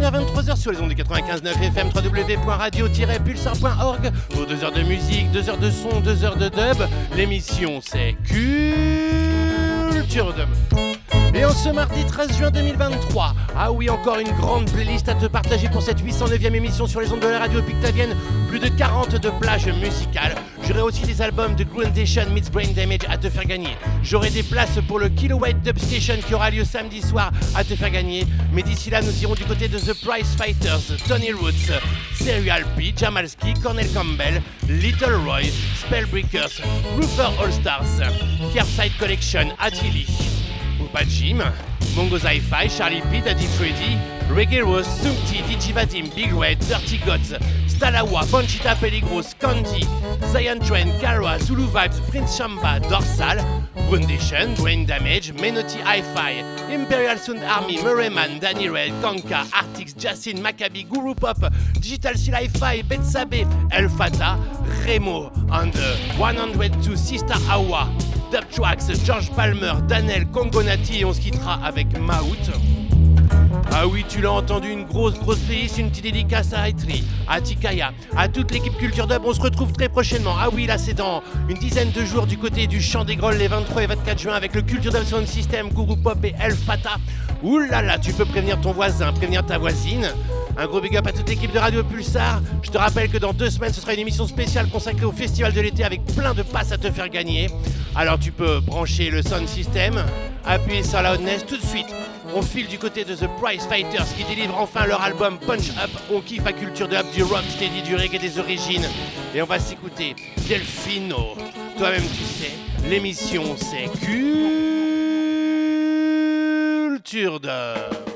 mardis 21h-23h sur les ondes du 95.9 FM www.radio-pulsar.org pour 2 heures de musique, 2 heures de son, 2 heures de dub. L'émission c'est Culture Dub. Et en ce mardi 13 juin 2023, ah oui, encore une grande playlist à te partager pour cette 809e émission sur les ondes de la radio Pictavienne. Plus de 40 de plages musicales. J'aurai aussi des albums de Groundation Meets Brain Damage à te faire gagner. J'aurai des places pour le Kilowatt Dub Station qui aura lieu samedi soir à te faire gagner. Mais d'ici là, nous irons du côté de The Price Fighters, Tony Roots, Serial P, Jamalski, Cornel Campbell, Little Roy, Spellbreakers, Roofer All Stars, Kerbside Collection, Attili. Upa Jim, Mongo Hi-Fi, Charlie P, Daddy Freddy, Reggae Rose, Sumti, DJ Vadim, Big Red, Dirty Gods, Stalawa, Bonchita Peligros, Candy, Zion Train, Kara, Zulu Vibes, Prince Shamba, Dorsal, Foundation, Brain Damage, Menotti Hi-Fi, Imperial Sound Army, Murrayman, Danny Red, Kanka, Artix, Jacin, Maccabi, Guru Pop, Digital Seal Hi-Fi, Betsabe, El Fata, Remo, and the 102 Sister Awa, Dub Tracks, George Palmer, Danel, Congonati et on se quittera avec Maout. Ah oui, tu l'as entendu, une grosse, grosse playlist, une petite dédicace à Aitri, à Tikaya, à toute l'équipe Culture Dub. On se retrouve très prochainement. Ah oui, là, c'est dans une dizaine de jours du côté du Champ des Grolles les 23 et 24 juin avec le Culture Dub Sound System, Guru Pop et El Fata. Ouh là là, tu peux prévenir ton voisin, prévenir ta voisine. Un gros big up à toute l'équipe de Radio Pulsar. Je te rappelle que dans deux semaines, ce sera une émission spéciale consacrée au Festival de l'été avec plein de passes à te faire gagner. Alors tu peux brancher le sound system, appuyer sur la loudness tout de suite. On file du côté de The Price Fighters qui délivrent enfin leur album Punch Up. On kiffe à culture de up, du rock steady, du reggae des origines. Et on va s'écouter Delfino. Toi-même tu sais, l'émission c'est Culture de...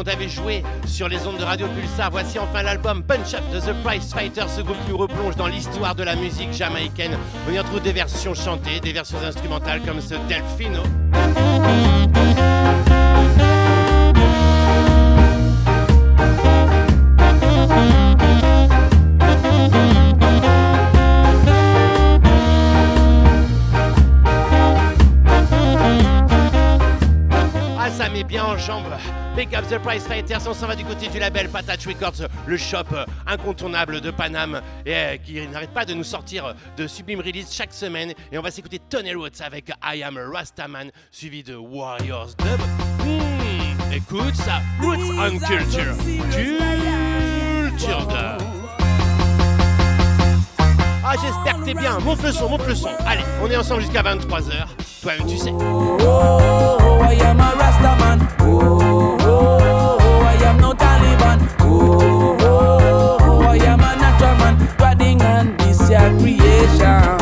qu'on t'avait joué sur les ondes de Radio Pulsar. Voici enfin l'album Punch Up de The Price Fighter. Ce groupe nous replonge dans l'histoire de la musique jamaïcaine. On y retrouve des versions chantées, des versions instrumentales comme ce Delfino. Ah, ça met bien en jambes. Big up the Price Fighters, on s'en va du côté du label Patate Records, le shop euh, incontournable de Paname et euh, qui n'arrête pas de nous sortir de sublime release chaque semaine. Et on va s'écouter Tony Roots avec I Am a Rastaman, suivi de Warriors Dub. Hmm, écoute ça, Roots on Culture. Culture Dub. Ah, j'espère que t'es bien. Monte le son, monte le son. Allez, on est ensemble jusqu'à 23h. Toi-même, tu sais. Oh, I am a Rasta man. Oh, no Taliban. Oh, oh, oh, I am a natural man. Treading on this creation.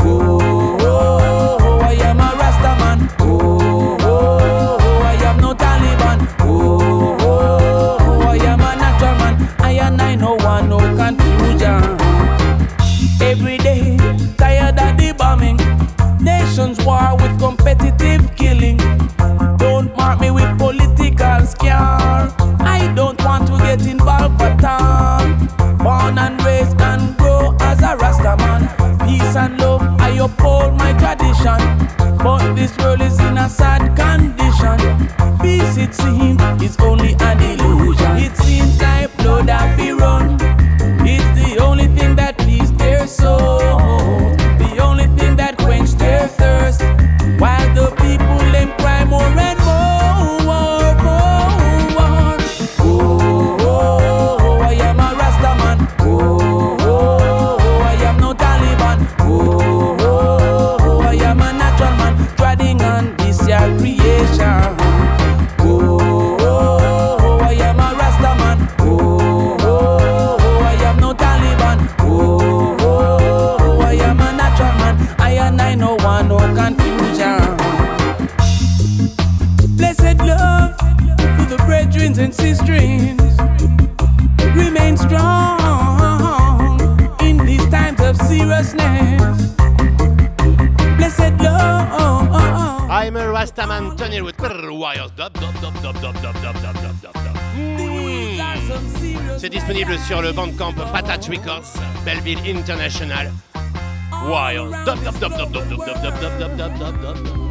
Oh, oh, I am a Rasta man. Oh, I am no Taliban. Oh, I am a natural man. I and I no no confusion. Every day, tired of the bombing. Nations war with competitive don't want to get involved at all. Born and raised and grow as a Rasta man. Peace and love, I uphold my tradition. But this world is in a sad condition. Peace, it seems, is only an illusion. It seems like blood have been run. It's the only thing that pleased their souls. Rastaman, Tony Root, Wires, dub, dub, dub, dub, dub, dub, dub, dub, dub, dub, dub. These are some serious C'est disponible sur le bandcamp Patat Records, Belleville International. Wild. Dub, dub, dub, dub, dub, dub, dub, dub, dub, dub, dub, dub, dub.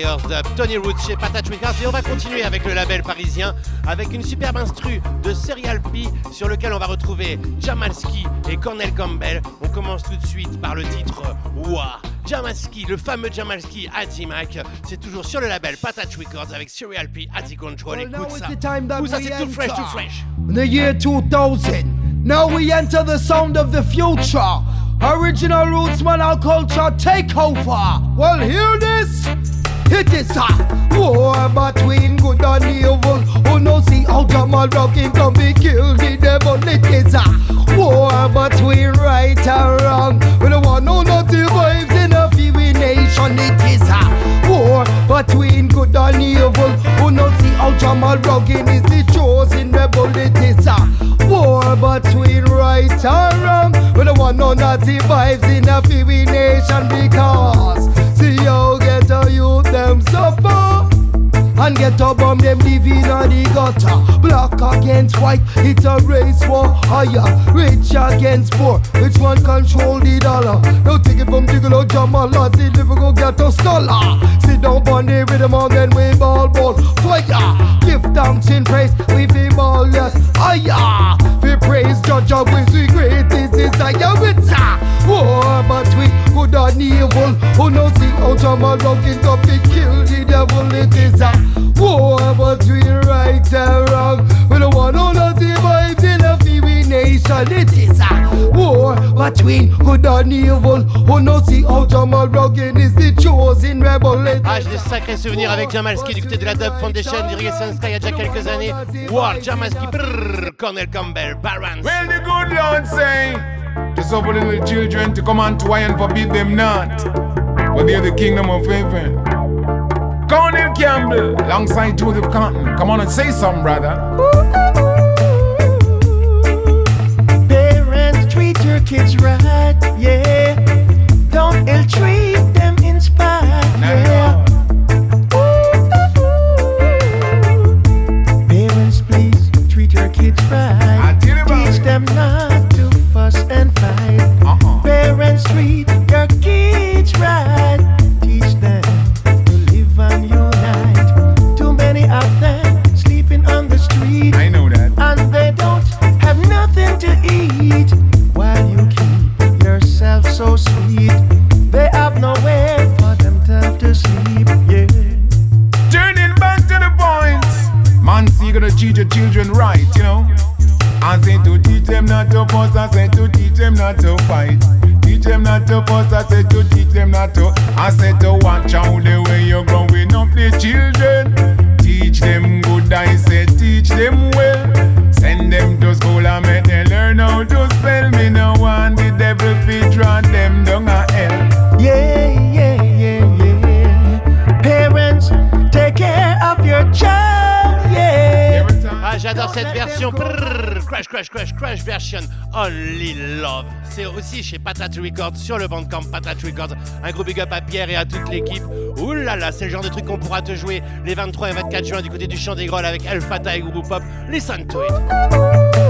Warriors Dub, Tony Roots chez Patat Records et on va continuer avec le label parisien avec une superbe instru de Serial P sur lequel on va retrouver Jamalski et Cornel Campbell. On commence tout de suite par le titre Wah. Jamalski, le fameux Jamalski Mac, c'est toujours sur le label Patat Records avec Serial P, Ati Control. Écoute ça. Ça c'est tout fresh, tout fresh. The year 2000. Now we enter the sound of the future. Original roots, man, our culture take over. Well, hear this. It is a war between good and evil. Who no see how Jamal Rocking can be killed the devil. It is a war between right and wrong. We don't want no naughty vibes in a few nation. It is a war between good and evil. Who no see how Jamal Rocking is the chosen rebel. It is a war between right and wrong. We don't want no naughty vibes in a few nation because see how them suffer. And get a bomb them living on the gutter. Black against white, it's a race war higher Rich against poor, which one control the dollar? Now take it from Diggle or Jamal As the liver go get a scholar. Sit down on the rhythm and then we ball ball. Fire, give thanks in praise We be ball yes, higher. We praise judge of we see greatest desire. It's a war between good and evil. Who knows see how Jamal Rockins up to kill the devil? It is a war between right and wrong. We don't want all of the vibes in a feeling nation. It is a war between good and evil. Who knows see how Jamal Rogan is the chosen rebel. Ah, j'ai des sacrés souvenirs avec Jamalski du côté de la Dub Foundation, dirigé Sky il y a déjà quelques années. War, Jamalski, brrr, Cornel Campbell, Barons. Well, the good Lord say, just over little children to come on to and forbid them not. For they're the kingdom of heaven. Cornel Campbell, alongside Joseph Cotton. Come on and say something, brother. Parents, treat your kids right, yeah. Don't ill treat them in spite, yeah. Parents, please treat your kids right. Teach them not to fuss and fight. Uh-uh. Parents, treat your kids right. So sweet, they have nowhere for them to sleep. Yeah. Turning back to the point. Man, see, you gotta teach your children right, you know. I say to teach them not to fuss, I say to teach them not to fight. Teach them not to fuss, I say to teach them not to. I say to watch out the way you're growing up the children. Teach them good, I say teach them well. Send them to school and make them learn how to spell. Me no want the devil fi draw them down a hell. Yeah, yeah, yeah, yeah. Parents, take care of your child. Ah, j'adore cette version. Crash, crash, crash, crash version. Only Love. C'est aussi chez Patat Records sur le bandcamp Patat Records. Un gros big up à Pierre et à toute l'équipe. Ouh là là, c'est le genre de truc qu'on pourra te jouer les 23 et 24 juin du côté du Champ des Grolles avec Fatah et Group Pop. Listen to it.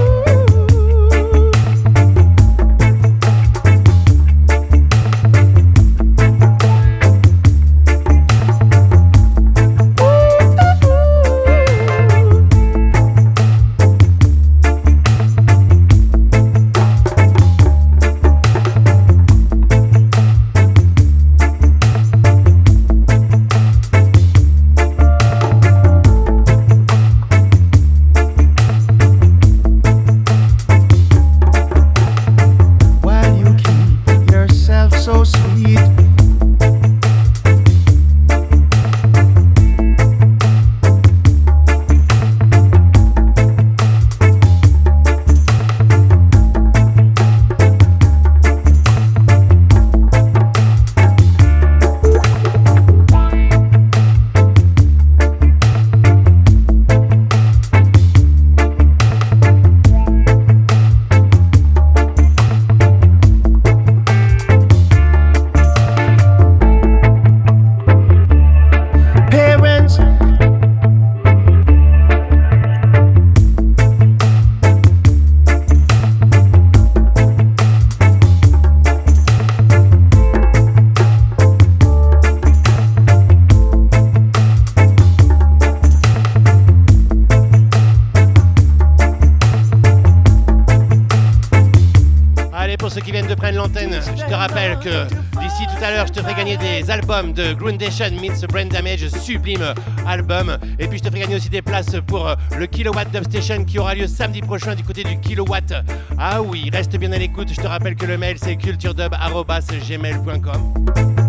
Albums de Groundation Meets Brain Damage, sublime album. Et puis je te ferai gagner aussi des places pour euh, le Kilowatt Dubstation qui aura lieu samedi prochain du côté du Kilowatt. Ah oui, reste bien à l'écoute. Je te rappelle que le mail c'est culturedub.gmail.com.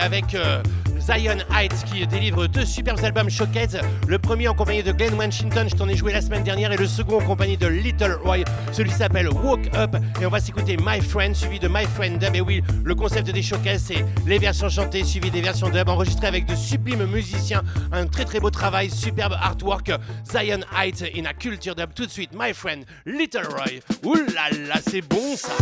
avec euh, Zion Heights qui délivre deux superbes albums showcase. Le premier en compagnie de Glenn Washington, je t'en ai joué la semaine dernière, et le second en compagnie de Little Roy. Celui s'appelle Walk Up et on va s'écouter My Friend suivi de My Friend Dub. Et oui, le concept des showcases c'est les versions chantées suivies des versions dub enregistrées avec de sublimes musiciens. Un très très beau travail, superbe artwork. Zion Heights in a culture dub. Tout de suite, My Friend Little Roy. Ouh là là, c'est bon ça.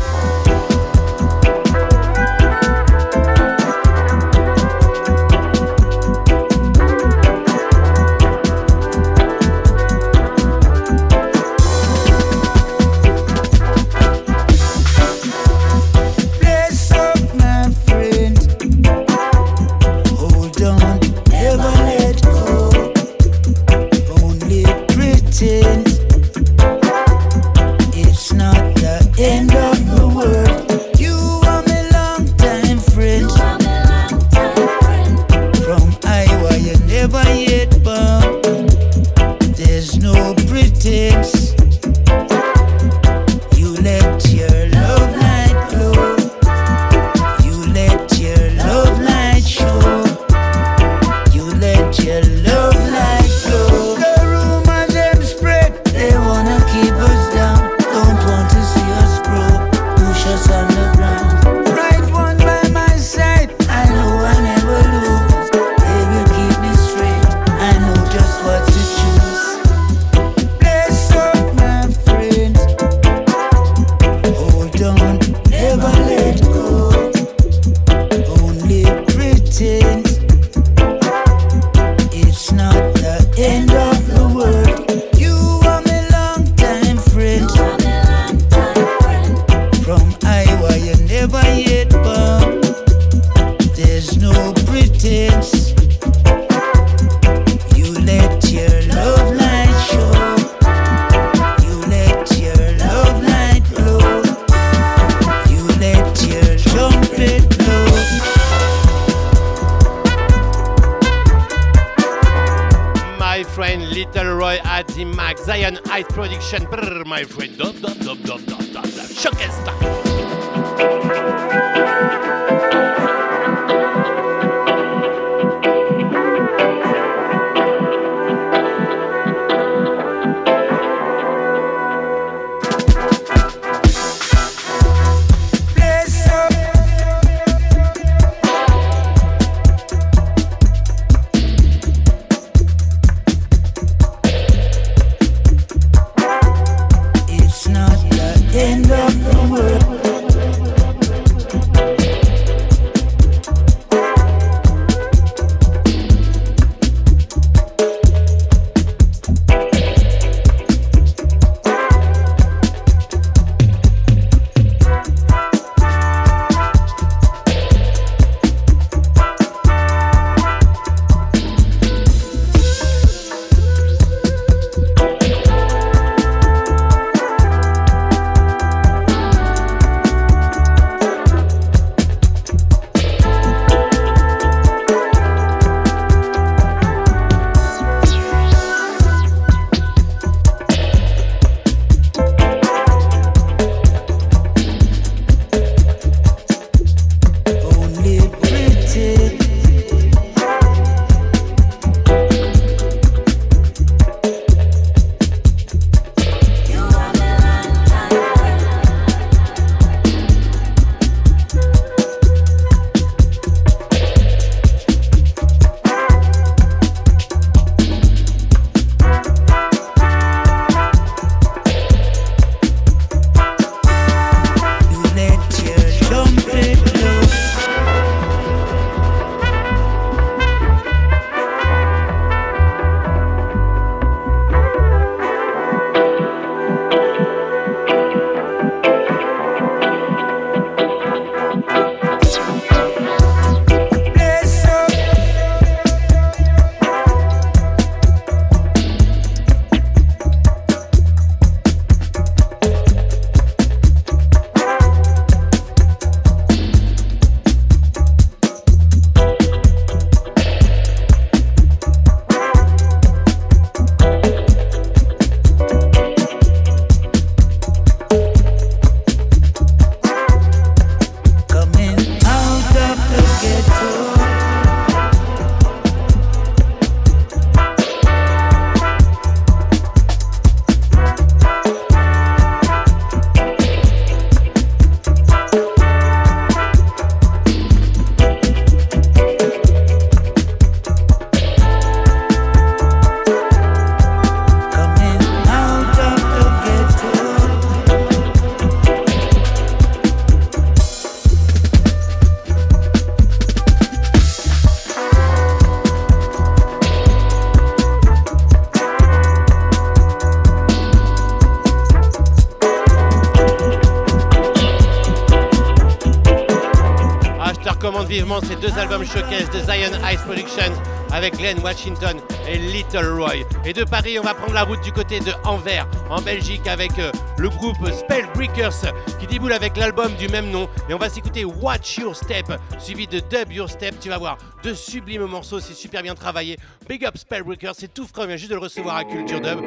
Ces deux albums showcase de Zion Ice Productions avec Glenn Washington et Little Roy. Et de Paris, on va prendre la route du côté de Anvers, en Belgique, avec euh, le groupe Spellbreakers qui déboule avec l'album du même nom. Et on va s'écouter Watch Your Step, suivi de Dub Your Step. Tu vas voir, deux sublimes morceaux, c'est super bien travaillé. Big Up Spellbreakers, c'est tout frais, on vient juste de le recevoir à Culture Dub.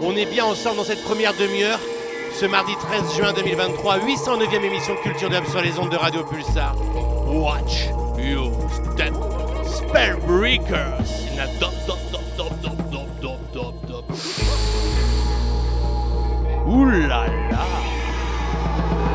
On est bien ensemble dans cette première demi-heure. Ce mardi 13 juin 2023, 809e émission Culture Dub sur les ondes de Radio Pulsar. Watch Your Step. Spellbreakers. Na dop, dop, dop, dop, dop, dop, dop, dop, dop. Ouh là là. Watch your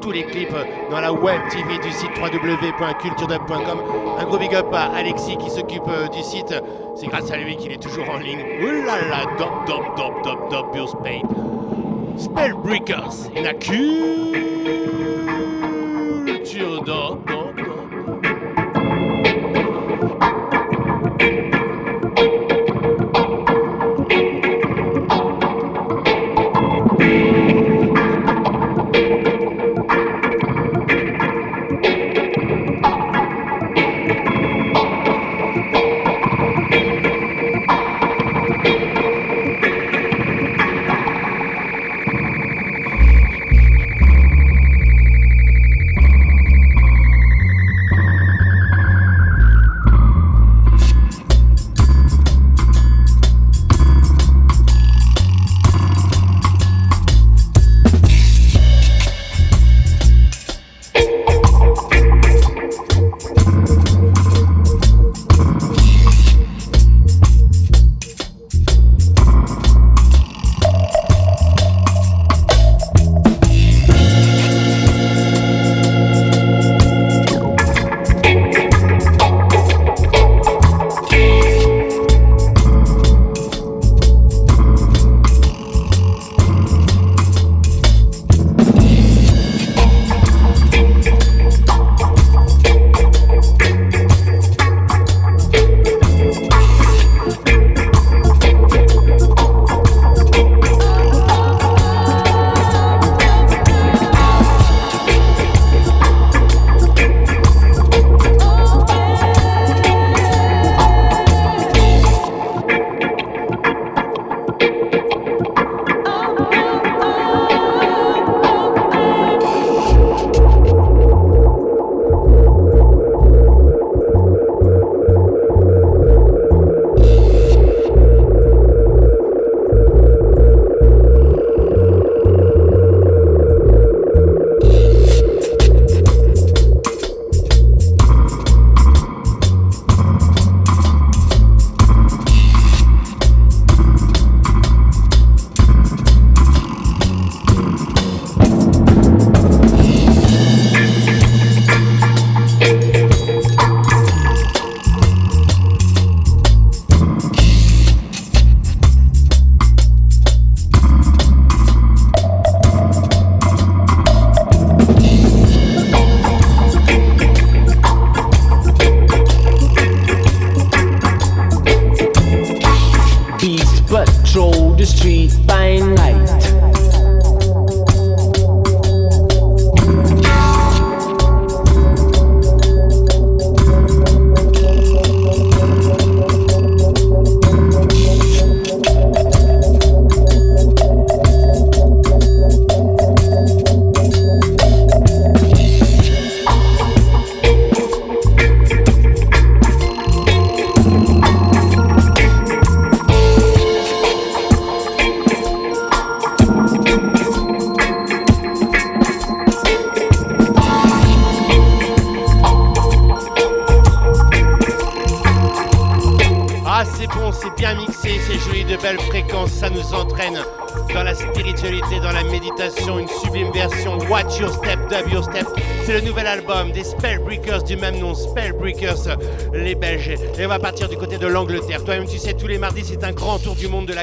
tous les clips dans la web TV du site www.culturedub.com. Un gros big up à Alexis qui s'occupe euh, du site. C'est grâce à lui qu'il est toujours en ligne. Là, dop, dop, dop, dop, dop, Your Spade. Spellbreakers, in a culture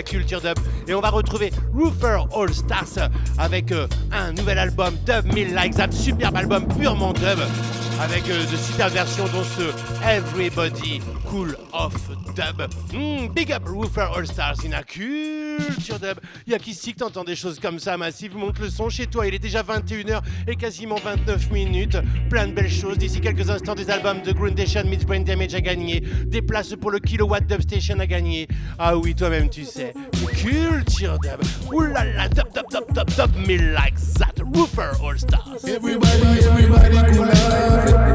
culture dub. Et on va retrouver Roofer All Stars avec euh, un nouvel album, Dub Me Like That, superbe album purement dub avec euh, de super versions dont ce Everybody Cool Off Dub. Hmm, big up Roofer All Stars in a culture dub. Y'a qu'ici que t'entends des choses comme ça, Massive. Monte le son chez toi, il est déjà 21h et quasiment 29 minutes. Plein de belles choses. D'ici quelques instants, des albums de Grundation Meets Brain Damage à gagner. Des places pour le Kilowatt Dub Station à gagner. Ah oui, toi-même, tu sais. Culture dub. Oulala, dub, dub, dub, dub, dub, me like that. Roofer All Stars. Everybody, everybody, cool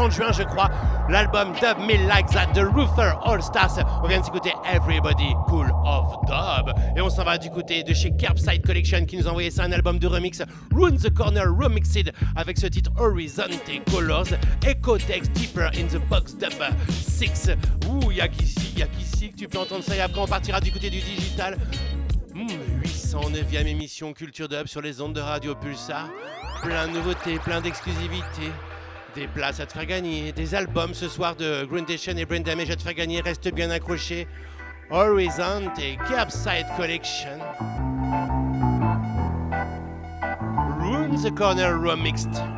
30 juin je crois. L'album Dub Me Like That de Ruther All Stars. On vient de s'écouter Everybody Cool of Dub. Et on s'en va du côté de chez Kerbside Collection qui nous a envoyé ça un album de remix, Rune the Corner Remixed, avec ce titre Horizonte Colors, Echo Text Deeper in the Box Dub 6. Ouh, y'a qu'ici, y'a qu'ici que tu peux entendre ça et après on partira du côté du digital. 809e émission Culture Dub sur les ondes de Radio Pulsar. Plein de nouveautés, plein d'exclusivités. Des places à te faire gagner, des albums ce soir de Grundation et Brain Damage à te faire gagner. Reste bien accroché. Horizon et Curbside Collection. Rune the Corner Remixed.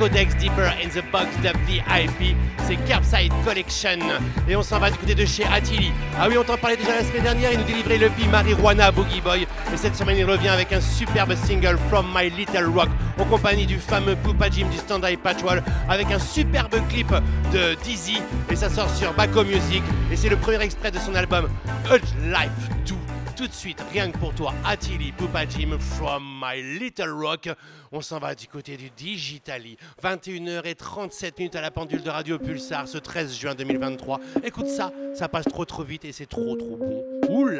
Codex Deeper in the Box de VIP, c'est Curbside Collection. Et on s'en va du côté de chez Attili. Ah oui, on t'en parlait déjà la semaine dernière, il nous délivrait le P Marijuana Boogie Boy. Et cette semaine, il revient avec un superbe single From My Little Rock, en compagnie du fameux Poupa Jim du Standard Patchwall, avec un superbe clip de Dizzy. Et ça sort sur Baco Music. Et c'est le premier extrait de son album Earth Life 2 tout de suite, rien que pour toi, Attili Poupa Jim from My Little Rock. On s'en va du côté du Digitali. 21h37 minutes à la pendule de Radio Pulsar ce 13 juin 2023. Écoute ça, ça passe trop trop vite et c'est trop trop bon. Ouh.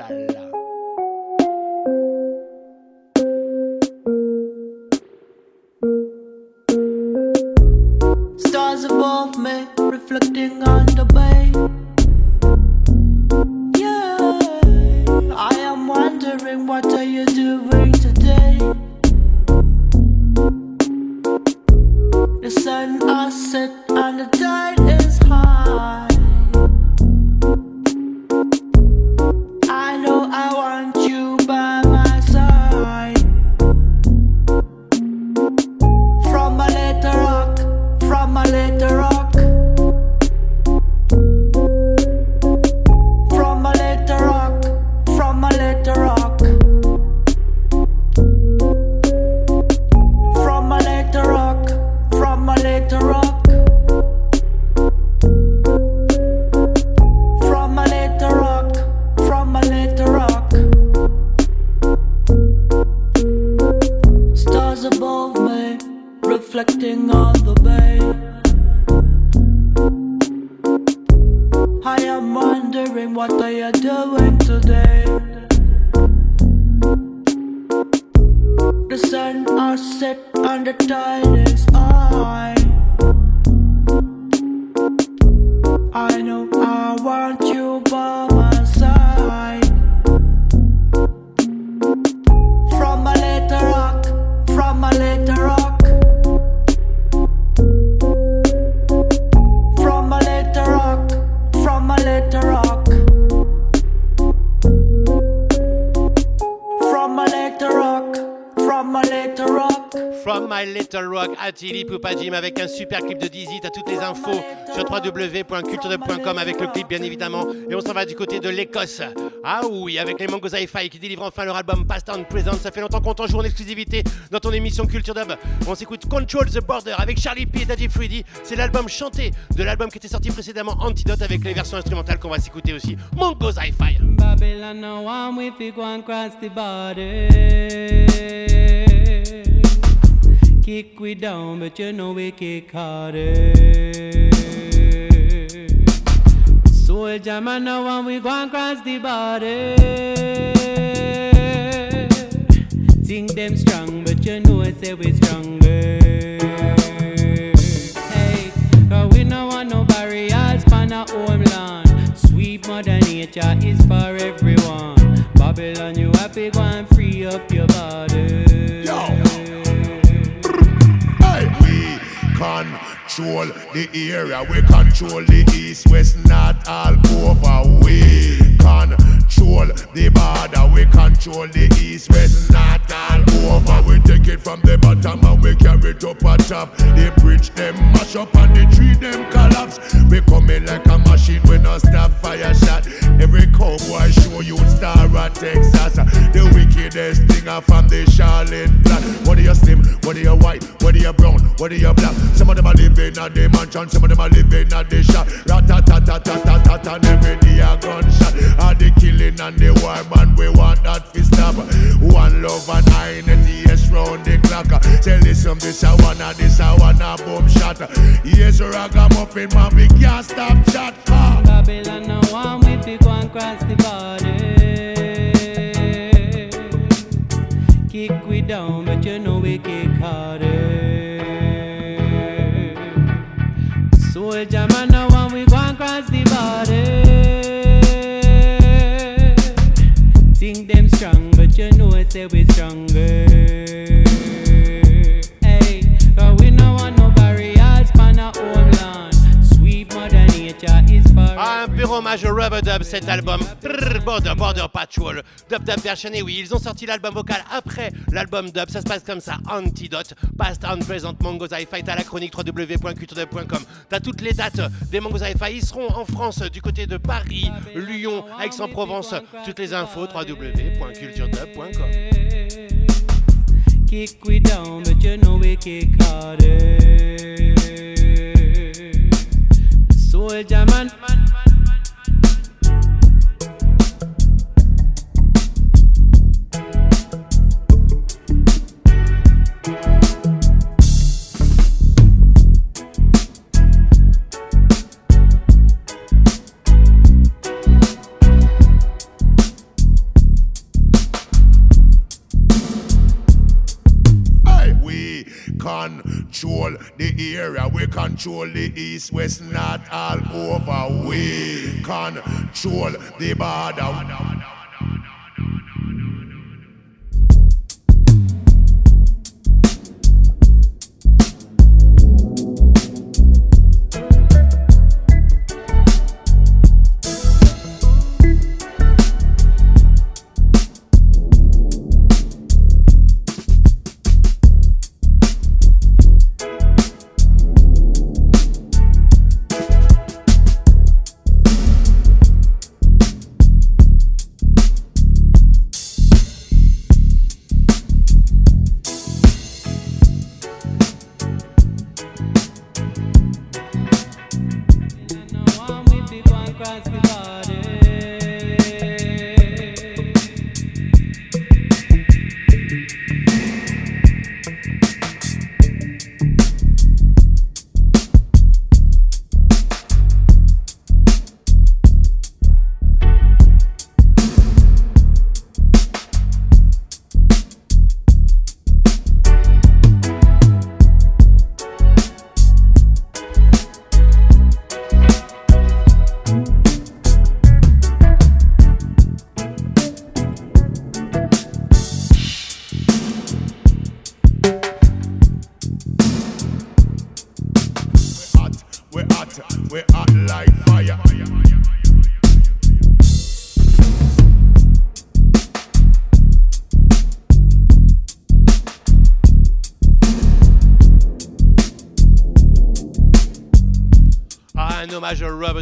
Stars above me, reflecting on the bay. Set. Attili Poupa Jim avec un super clip de Dizzy. T'as toutes les infos sur www.culture.com avec le clip bien évidemment. Et on s'en va du côté de l'Écosse. Ah oui, avec les Mongos Hi-Fi qui délivrent enfin leur album Past on Present. Ça fait longtemps qu'on t'en joue en exclusivité dans ton émission Culture Dub. On s'écoute Control the Border avec Charlie P et Daddy Freddy. C'est l'album chanté de l'album qui était sorti précédemment Antidote avec les versions instrumentales qu'on va s'écouter aussi. Mongos Hi-Fi. Babylon, no one we go and cross the. Kick we down, but you know we kick harder. Soldier man, no one we go and cross the border. Think them strong, but you know I say we stronger. Hey, cause we no want no barriers pan our homeland. Sweet mother nature is for everyone. Babylon, you happy go and free up your body. We control the area, we control the east, west, north, all over. We control the border, we control the east, west, north, all over. We take it from the bottom and we carry it up on top. The bridge them mash up and the tree them collapse. We coming like a machine, we no stop fire shot. Every cowboy I show you star at Texas. The wickedest thing are from the Charlotte plot. Whether you slim, What whether you white, What whether you brown, What whether you black. Some of them are living at the mansion, some of them are living at the shop. Rat-a-tat-tat-tat-tat and every day a gunshot. All the killing and the war, man, we want that fi stop. One love and I yes round the clock. Tell listen, this a wanna, this a wanna boom shot. Yes, ragamuffin, man, we can't stop chat. Ah. Babylon, no one we go and cross the border. Kick we down, but you know we kick harder. Soldier man, no one we go and cross the border. You know I say we stronger. Un pur hommage au Rubber Dub, cet album. Border, Border Patrol. Dub Dub version, et oui, ils ont sorti l'album vocal après l'album Dub. Ça se passe comme ça. Antidote, Past and Present, Mongos Hi-Fi. T'as la chronique www.culturedub.com. T'as toutes les dates des Mongos Hi-Fi. Ils seront en France du côté de Paris, Lyon, Aix-en-Provence. Toutes les infos www.culturedub.com. Kick we down, but you know we kick harder. Man. Control the area, we control the east, west, north, all over. We control the border.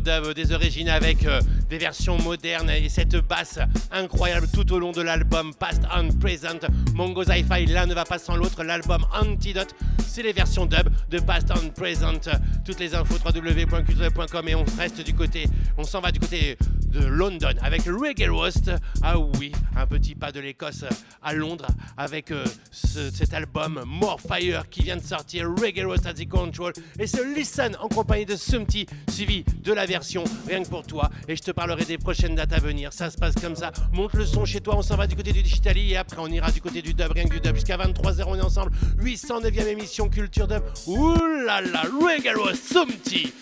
Des origines avec euh, des versions modernes et cette basse incroyable tout au long de l'album Past and Present. Mongo Hi-Fi, l'un ne va pas sans l'autre. L'album Antidote, c'est les versions dub de Past and Present. Toutes les infos www.culture.com et on reste du côté, on s'en va du côté de London avec Reggae. Ah oui, un petit pas de l'Écosse à Londres avec euh, ce- cet album More Fire qui vient de sortir Reggae Roast at the Control et ce Listen en compagnie de Sumty suivi de la version rien que pour toi et je te parlerai des prochaines dates à venir. Ça se passe comme ça. Monte le son chez toi, on s'en va du côté du Digitali et après on ira du côté du dub, rien que du dub jusqu'à 23h on est ensemble. 809e émission Culture Dub. Ouh là là, Sumty.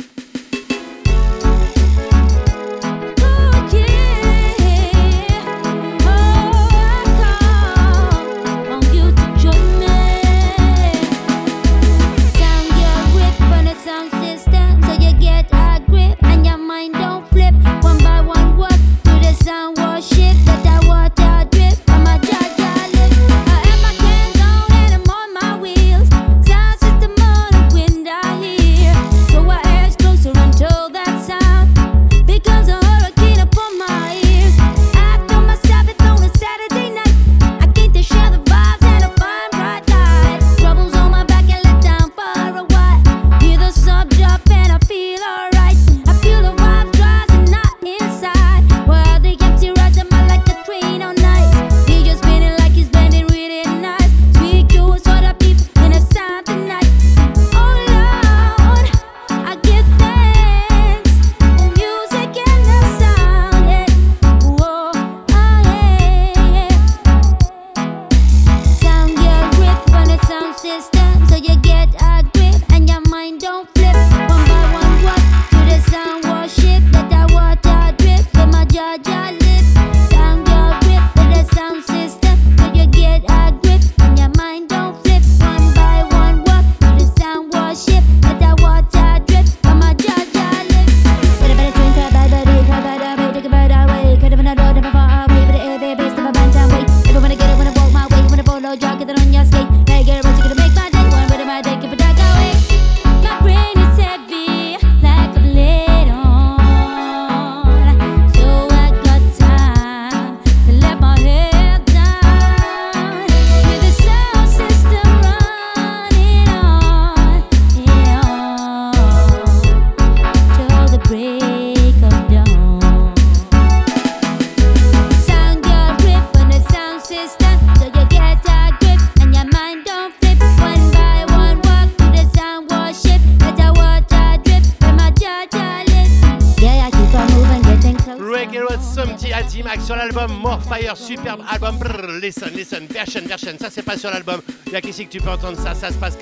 L'album. Il y a qu'ici que tu peux entendre ça. Ça se passe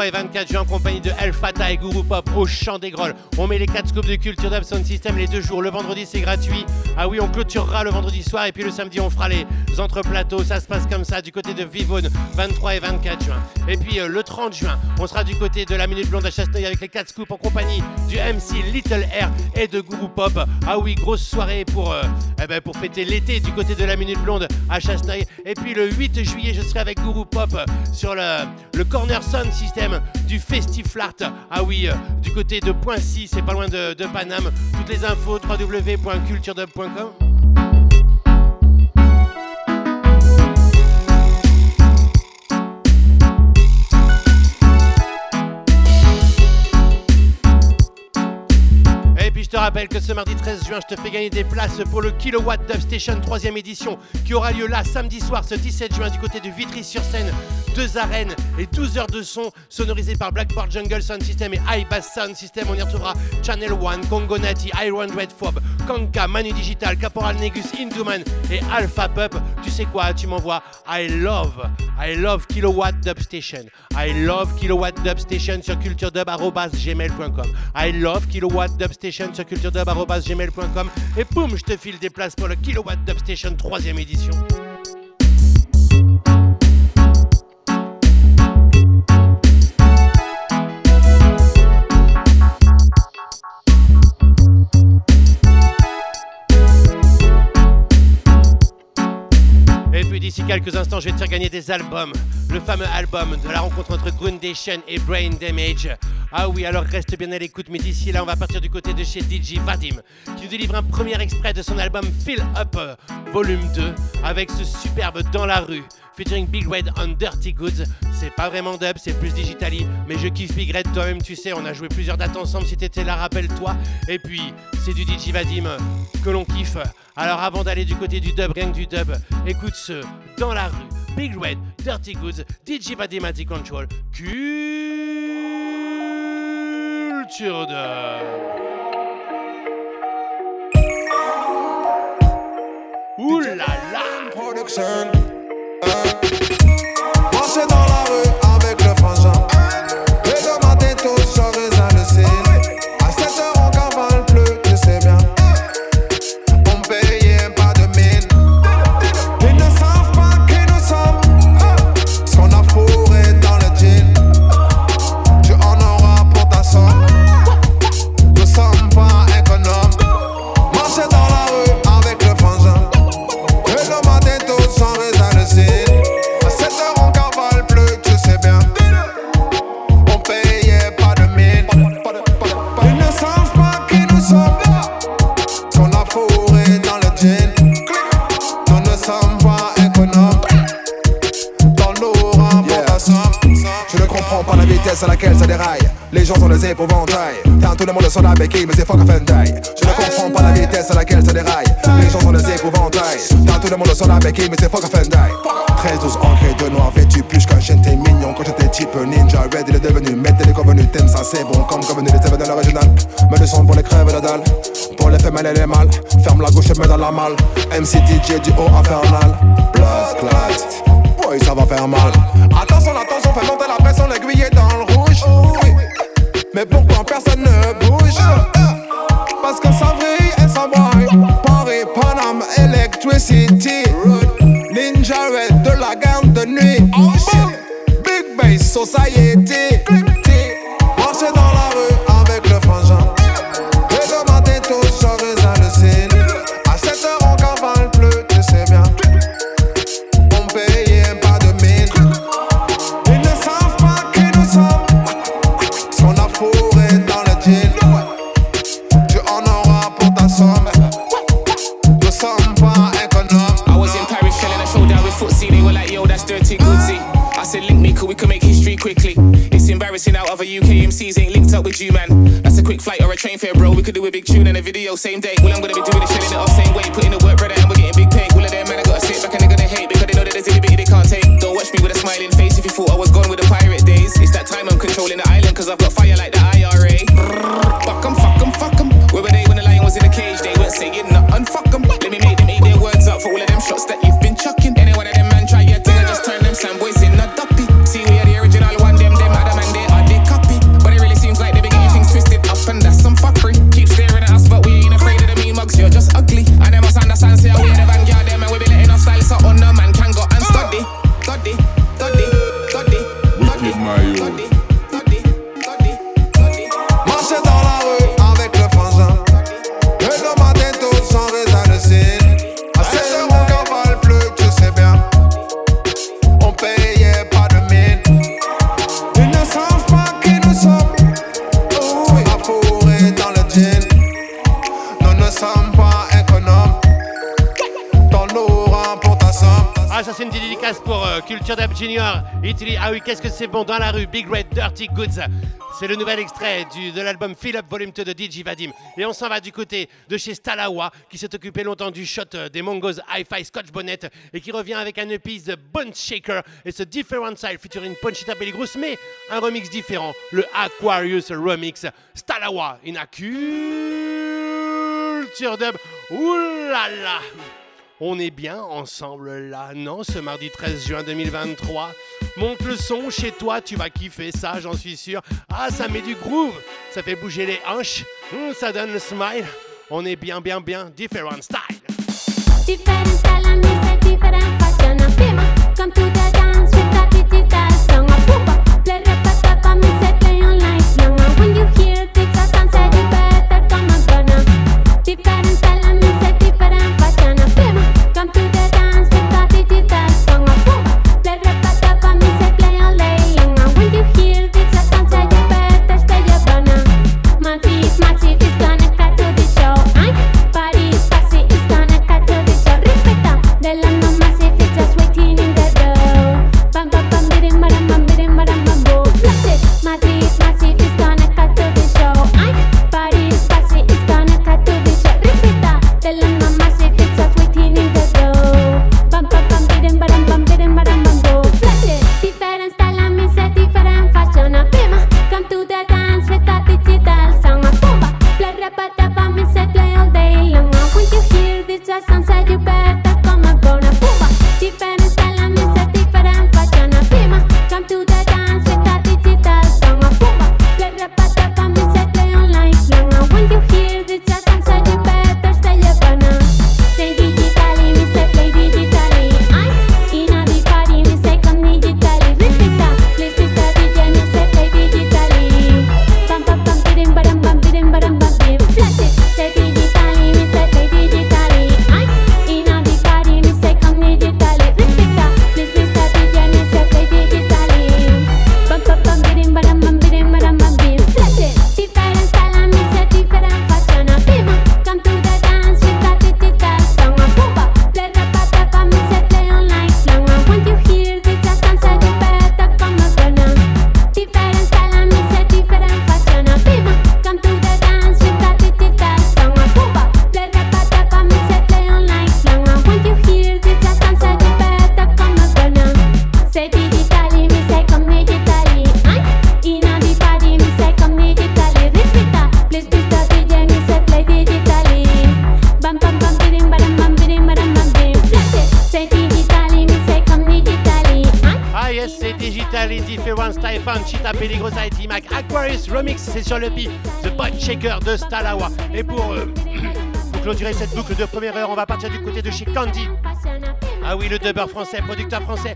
23 et 24 juin et Pop au Chant des Grolles. On met les 4 scoops de culture Sound System les deux jours. Le vendredi c'est gratuit. Ah oui on clôturera le vendredi soir et puis le samedi on fera les entre-plateaux. Ça se passe comme ça du côté de Vivonne 23 et 24 juin. Et puis euh, le 30 juin on sera du côté de la Minute Blonde à Chasseneuil avec les 4 scoops en compagnie du MC Little Air et de Guru Pop. Ah oui grosse soirée pour, euh, eh ben, fêter l'été du côté de la Minute Blonde à Chasseneuil. Et puis le 8 juillet je serai avec Guru Pop sur le, Corner Sound System du Festiflart. Ah oui, euh, du côté de Poincy, c'est pas loin de, de Paname. Toutes les infos www.culturedub.com. te rappelle que ce mardi 13 juin, je te fais gagner des places pour le Kilowatt Dub Station 3ème édition qui aura lieu là samedi soir ce 17 juin du côté de Vitry-sur-Seine. Deux arènes et 12 heures de son sonorisées par Blackboard Jungle Sound System et High Sound System. On y retrouvera Channel One, Congo Nati, Iron Red Fob, Kanka, Manu Digital, Caporal Negus, Induman et Alpha Pup. Tu sais quoi Tu m'envoies I love, I love Kilowatt Dub Station. I love Kilowatt Dub Station sur culturedub.gmail.com. I love Kilowatt Dub Station sur culturedub.gmail.com. Et boum, je te file des places pour le Kilowatt Dub Station 3ème édition. Quelques instants, je vais te faire gagner des albums. Le fameux album de la rencontre entre Groundation et Brain Damage. Ah oui, alors reste bien à l'écoute, mais d'ici là, on va partir du côté de chez DJ Vadim, qui nous délivre un premier extrait de son album Fill Up Volume 2, avec ce superbe Dans la rue, featuring Big Red on Dirty Goods. C'est pas vraiment dub, c'est plus digitali, mais je kiffe Big Red toi-même, tu sais, on a joué plusieurs dates ensemble si t'étais là, rappelle-toi. Et puis, c'est du DJ Vadim que l'on kiffe. Alors avant d'aller du côté du dub, rien que du dub, écoute ce Dans la rue, Big Red, Dirty Goods, DJ Vadim Control, Culture Dub. Ouh là là Production. Marcher dans la rue comprends pas la vitesse à laquelle ça déraille. Les gens ont les épouvantails. Tant tout le monde sur la béquille, mais c'est fuck off and. Je ne comprends pas la vitesse à laquelle ça déraille. Les gens ont les épouvantails. Tant tout le monde sur la béquille, mais c'est fuck off and die. 13, 12 ancré de noir vêtu, plus qu'un chien, t'es mignon. Quand j'étais type ninja, red, il est devenu maître, il convenu, t'aimes ça, c'est bon. Comme convenu, les événements dans l'original. Me le son pour les crèves la dalle. Pour les femelles et les mâles. Ferme la gauche et mets dans la malle. MC DJ du haut infernal. Blood clot. Ça va faire mal. Attention, attention, fais monter la pression, l'aiguille est dans le rouge. Mais pourquoi personne ne bouge? Parce que ça brille et ça braille. Paris, Panam, Electricity. Ninja Red de la garde de nuit. Big Bass Society. It's out. other UK MCs ain't linked up with you, man. That's a quick flight or a train fare, bro. We could do a big tune and a video same day. Well, I'm gonna be doing it, shelling it off same way. Putting the qu'est-ce que c'est bon dans la rue, Big Red Dirty Goods. C'est le nouvel extrait de l'album Fill Up Volume 2 de DJ Vadim. Et on s'en va du côté de chez Stalawa, qui s'est occupé longtemps du shot euh, des Mongos Hi-Fi Scotch Bonnet et qui revient avec un EP The Shaker et ce Different Style featuring Ponchita Belligrous, mais un remix différent, le Aquarius Remix. Stalawa in a culture dub. Là! On est bien ensemble là, non, ce mardi 13 juin 2023. Monte le son chez toi, tu vas kiffer ça, j'en suis sûr. Ah, ça met du groove, ça fait bouger les hanches, Hum, ça donne le smile. On est bien, bien, bien, different style. Different style. Different style Papa, Miss IT Mac Aquarius Remix, c'est sur le beat The Butt Shaker de Stalawa. Et pour, euh, pour clôturer cette boucle de première heure, on va partir du côté de chez Candy. Ah oui, le dubber français, producteur français,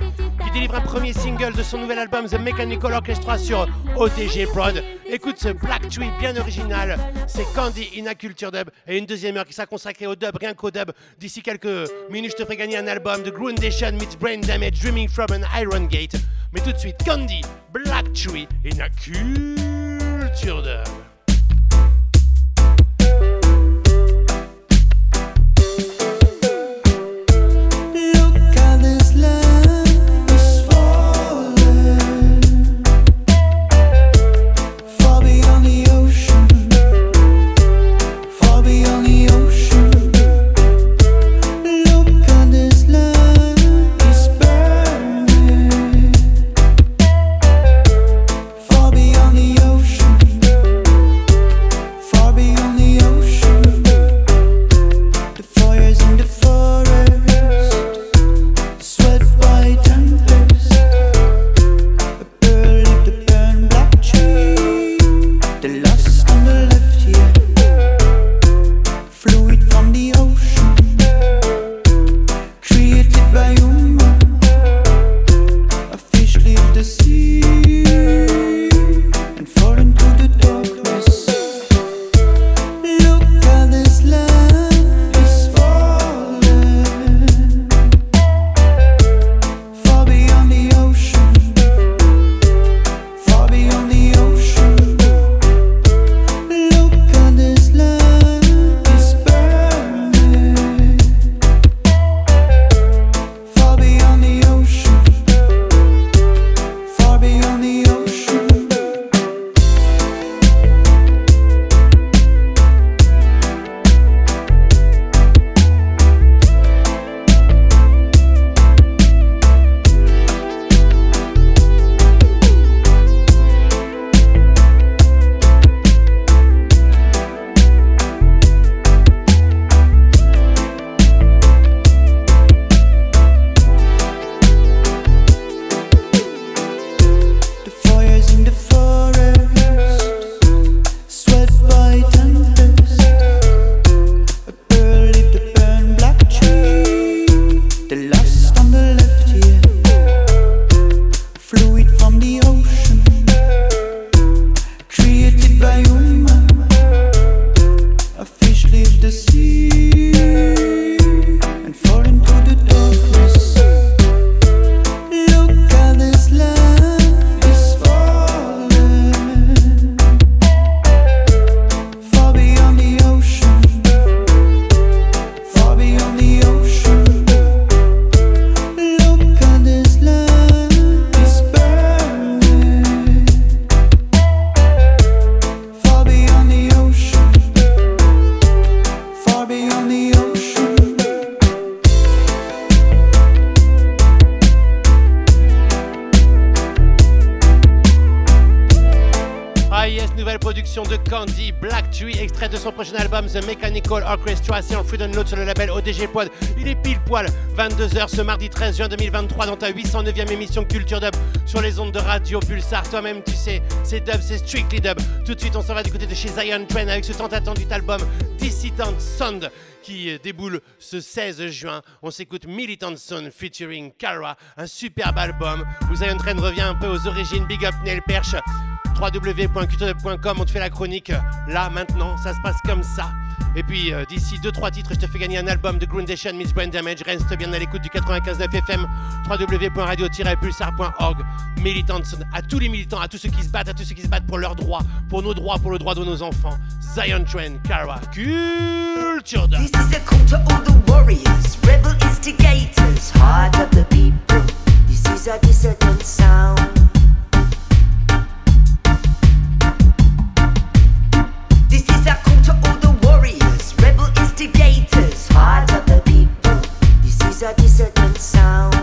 délivre un premier single de son nouvel album The Mechanical Orchestra sur OTG Prod. Écoute ce Black Tree bien original, c'est Candy in a Culture Dub et une deuxième heure qui sera consacrée au dub, rien qu'au dub. D'ici quelques minutes, je te ferai gagner un album de Groundation meets Brain Damage, Dreaming from an Iron Gate. Mais tout de suite, Candy, Black Tree in a Culture Dub. Black Tree, extrait de son prochain album The Mechanical Orchestra, c'est en free download sur le label ODG Pod. Il est pile poil 22h ce mardi 13 juin 2023 dans ta 809e émission Culture Dub sur les ondes de Radio Pulsar. Toi-même, tu sais, c'est dub, c'est strictly dub. Tout de suite, on s'en va du côté de chez Zion Train avec ce tant attendu album Dissident Sound qui déboule ce 16 juin. On s'écoute Militant Sound featuring Kara, un superbe album où Zion Train revient un peu aux origines. Big up Neil Perche www.culturedub.com, on te fait la chronique euh, là, maintenant, ça se passe comme ça. Et puis euh, d'ici 2-3 titres, je te fais gagner un album de Groundation Miss Brain Damage. Reste bien à l'écoute du 95.9 FM, www.radio-pulsar.org. Militants, à tous les militants, à tous ceux qui se battent, à tous ceux qui se battent pour leurs droits, pour nos droits, pour le droit de nos enfants. Zion Train, Kara, Culture. This is a call to all the warriors, rebel instigators, heart of the people. This is a dissident sound. A dissident sound.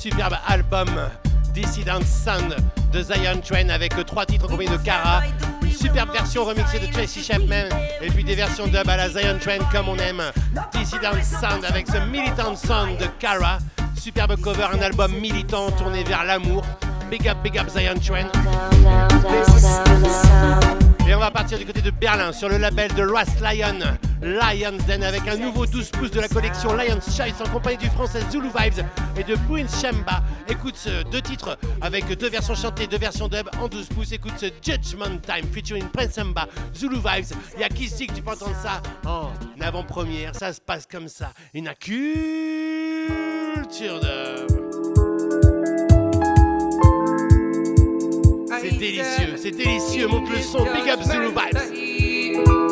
Superbe album Dissident Sound de Zion Train avec trois titres accompagnés de Kara, une superbe version remixée de Tracy Chapman et puis des versions dub à la Zion Train comme on aime. Dissident Sound avec ce Militant Sound de Kara, superbe cover, un album militant tourné vers l'amour. Big up, big up Zion Train. Et on va partir du côté de Berlin sur le label de Rust Lion, Lions Den, avec un nouveau 12 pouces de la collection Lions Choice en compagnie du français Zulu Vibes et de Bouin Shemba. Écoute ce deux titres avec deux versions chantées, deux versions dub en 12 pouces. Écoute ce Judgment Time featuring Prince Shemba, Zulu Vibes. Il y a que tu peux entendre ça en avant-première. Ça se passe comme ça. Une culture de. C'est délicieux c'est délicieux, monte le son, big up Zulu Vibes.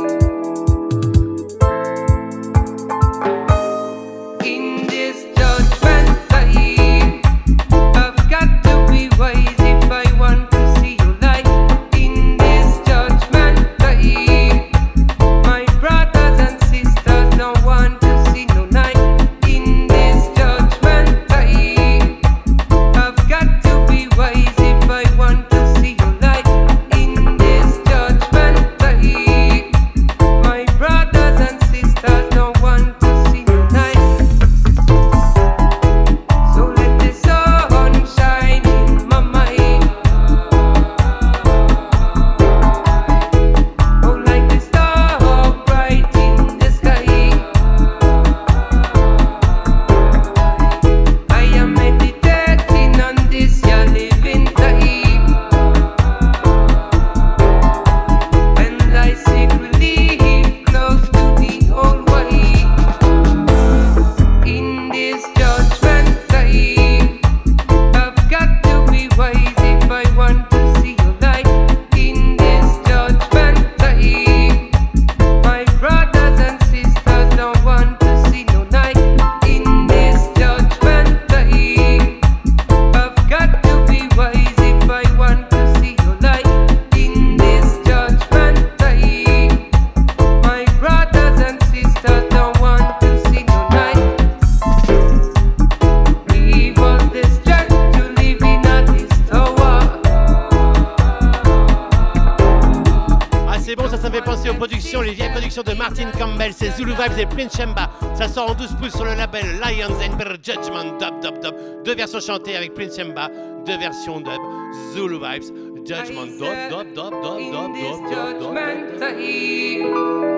version chantée avec Prince Mba, deux versions dub, Zulu Vibes, Judgment. Dub, dub, dub, dub, dub, dub, dub.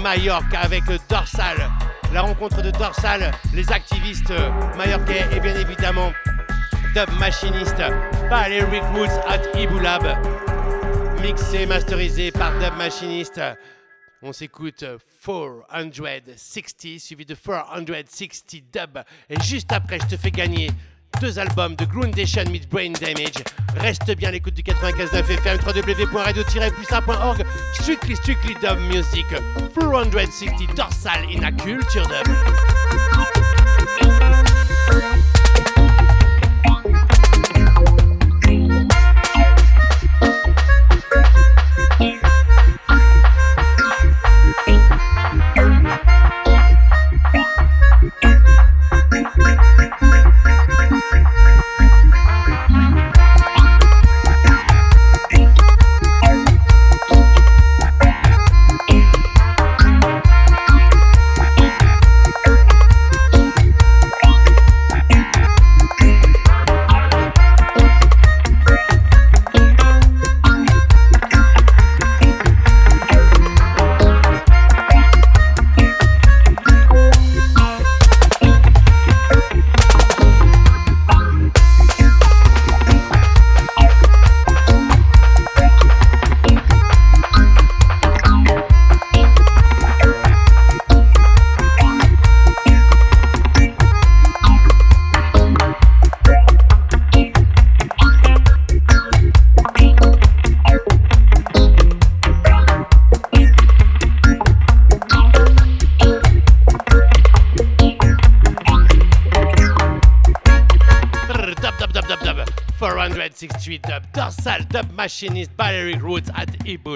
Mallorca avec Dorsal. La rencontre de Dorsal, les activistes mallorquais et bien évidemment dub machiniste Rick Woods at Iboulab. Mixé, masterisé par dub machiniste. On s'écoute 460 suivi de 460 dub. Et juste après, je te fais gagner deux albums de Groundation meets Brain Damage. Reste bien l'écoute du 95.9 FM, www.radio-plus1.org. Strictly, strictly dub music. 460 dorsal in a culture. Dorsal dub machinist Balearic Roots at Ebola.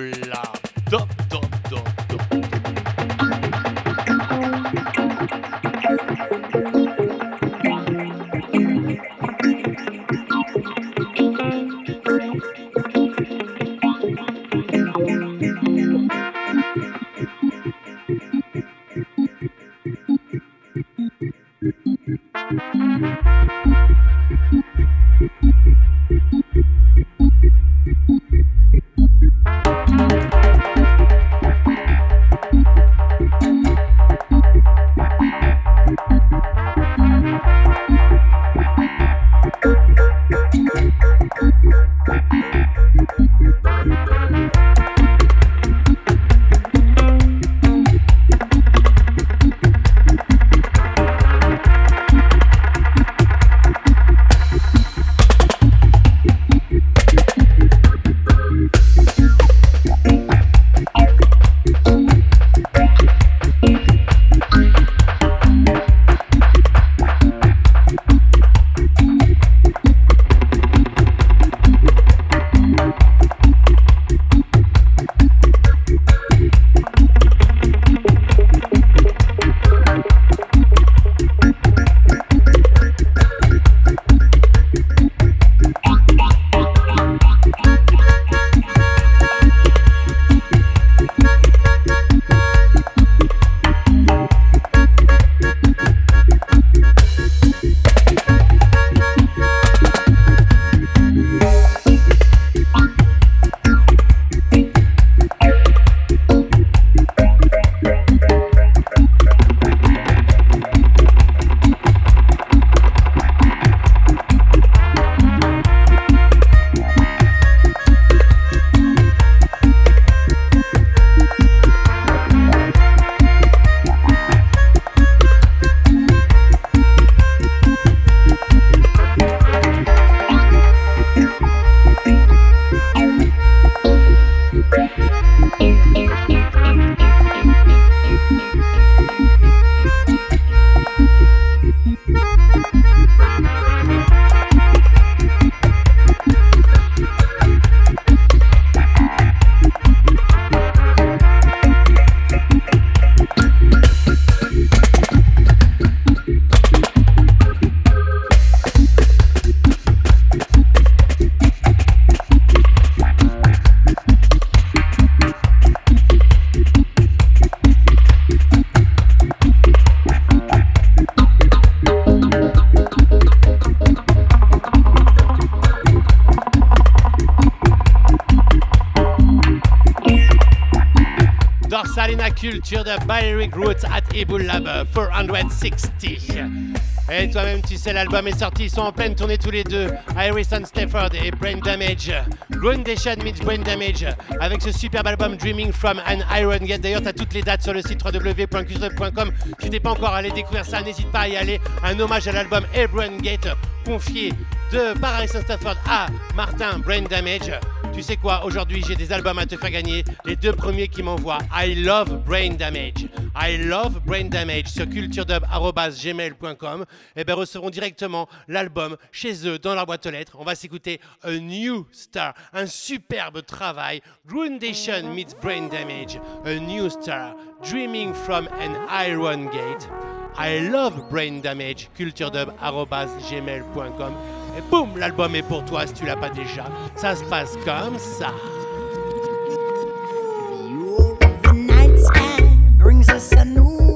Culture de Balearic Roots at Ebul Lab 460. Et toi-même, tu sais, l'album est sorti, ils sont en pleine tournée tous les deux. Harrison Stafford et Brain Damage. Groundation meets Brain Damage avec ce superbe album Dreaming from an Iron Gate. D'ailleurs, tu as toutes les dates sur le site www.culture.com. Si t'es pas encore allé découvrir ça, n'hésite pas à y aller. Un hommage à l'album Iron Gate confié de par Harrison Stafford à Martin Brain Damage. Tu sais quoi, aujourd'hui j'ai des albums à te faire gagner. Les deux premiers qui m'envoient I love brain damage. I love brain damage sur culturedub.gmail.com et ben recevront directement l'album chez eux dans leur boîte aux lettres. On va s'écouter A New Star, un superbe travail. Groundation meets brain damage. A New Star, Dreaming from an Iron Gate. I love brain damage. culturedub.gmail.com et boum, l'album est pour toi si tu l'as pas déjà. Ça se passe comme ça. The night sky brings us a new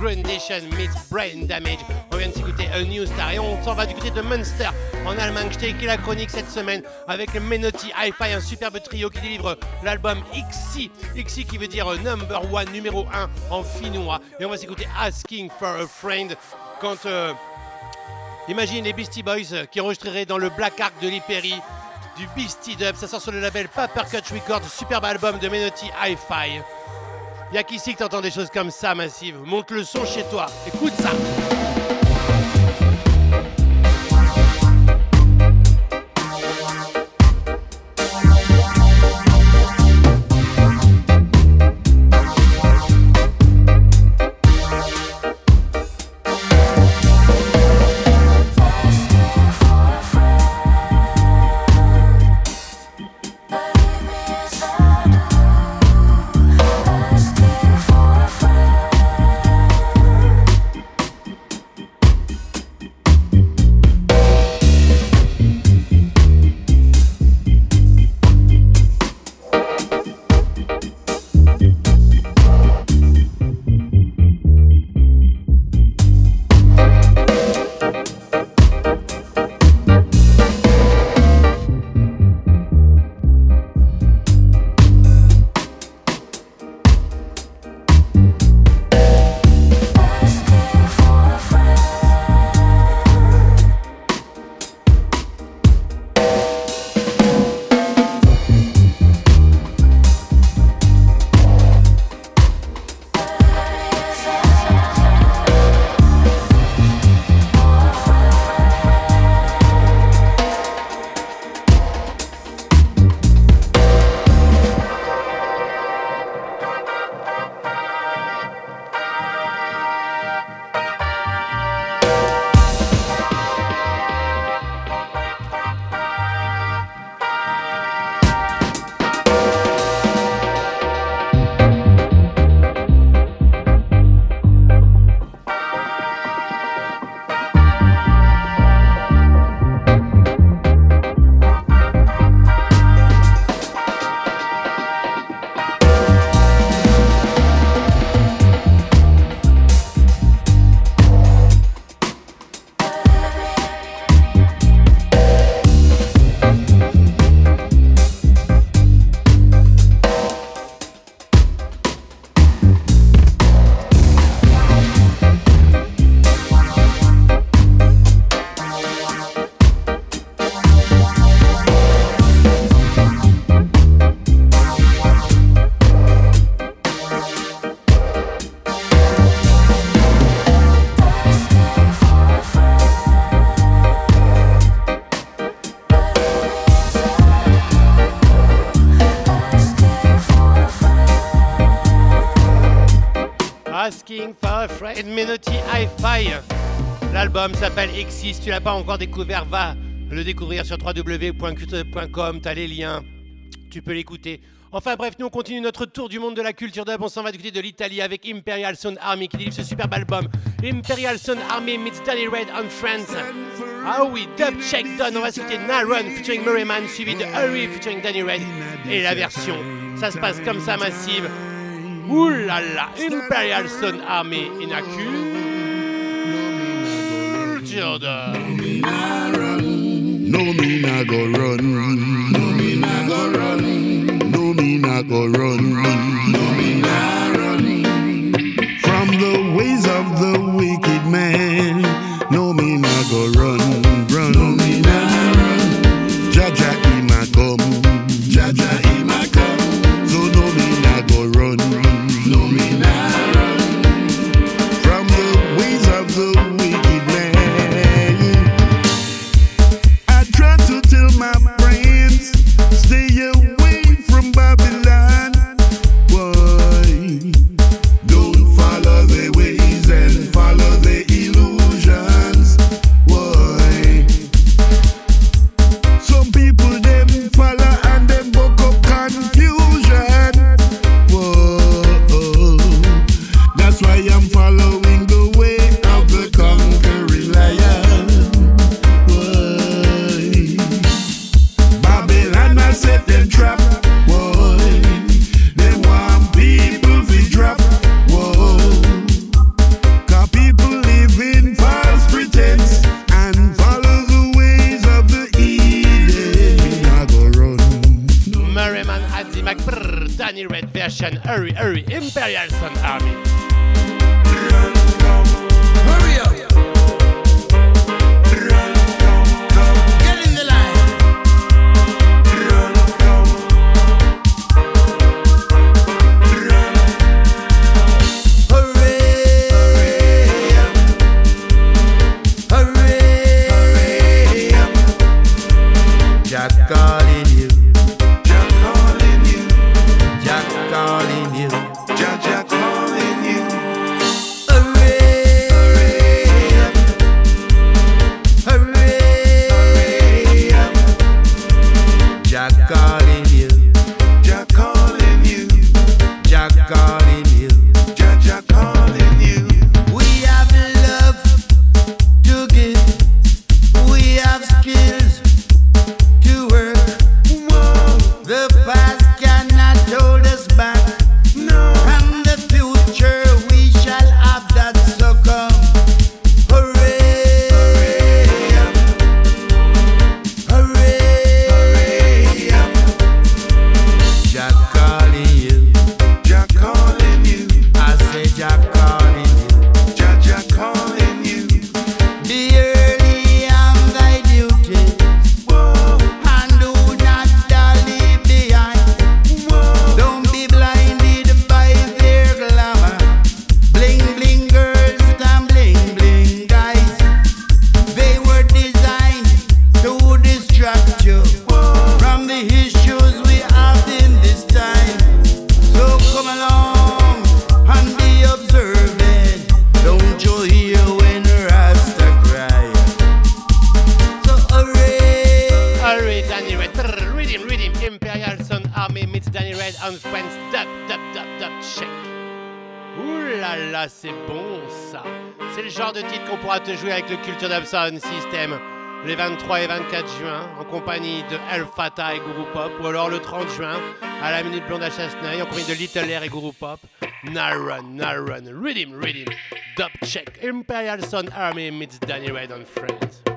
Grundation meets Brain Damage. On vient de s'écouter A New Star et on s'en va du côté de Munster en Allemagne. Je t'ai écrit la chronique cette semaine avec Menotti Hi-Fi, un superbe trio qui délivre l'album XC. XC qui veut dire number one, numéro 1 en finnois. Et on va s'écouter Asking for a Friend quand. euh, Imagine les Beastie Boys euh, qui enregistreraient dans le Black Ark de l'Hyperi du Beastie Dub. Ça sort sur le label Papercut Records, superbe album de Menotti Hi-Fi. Y'a qu'ici que t'entends des choses comme ça, Massive. Monte le son chez toi. Écoute ça. L'album s'appelle Exis. Tu l'as pas encore découvert, va le découvrir sur www.culture.com. T'as les liens. Tu peux l'écouter. Enfin bref, nous on continue notre tour du monde de la culture dub. On s'en va du côté de l'Italie avec Imperial Sound Army qui délivre ce superbe album. Imperial Sound Army meets Danny Red on Friends. Ah oui, Dub Check Done. On va s'écouter Naron featuring Murrayman suivi de Hurry featuring Danny Red. Et la version, ça se passe comme ça, massive. Là, Imperial Sound Army in a dub. No me nah go run. No me nah go run. No me nah go run. No me nah run. From the ways of the wicked man. No me nah go run. Run. No Dub Sound System les 23 et 24 juin en compagnie de El Fata et Guru Pop ou alors le 30 juin à la Minute Blonde à Chasseneuil en compagnie de Little Air et Guru Pop. Narun, Narun, Rhythm, Rhythm, Dub Check. Imperial Sound Army meets Danny Red and Friends.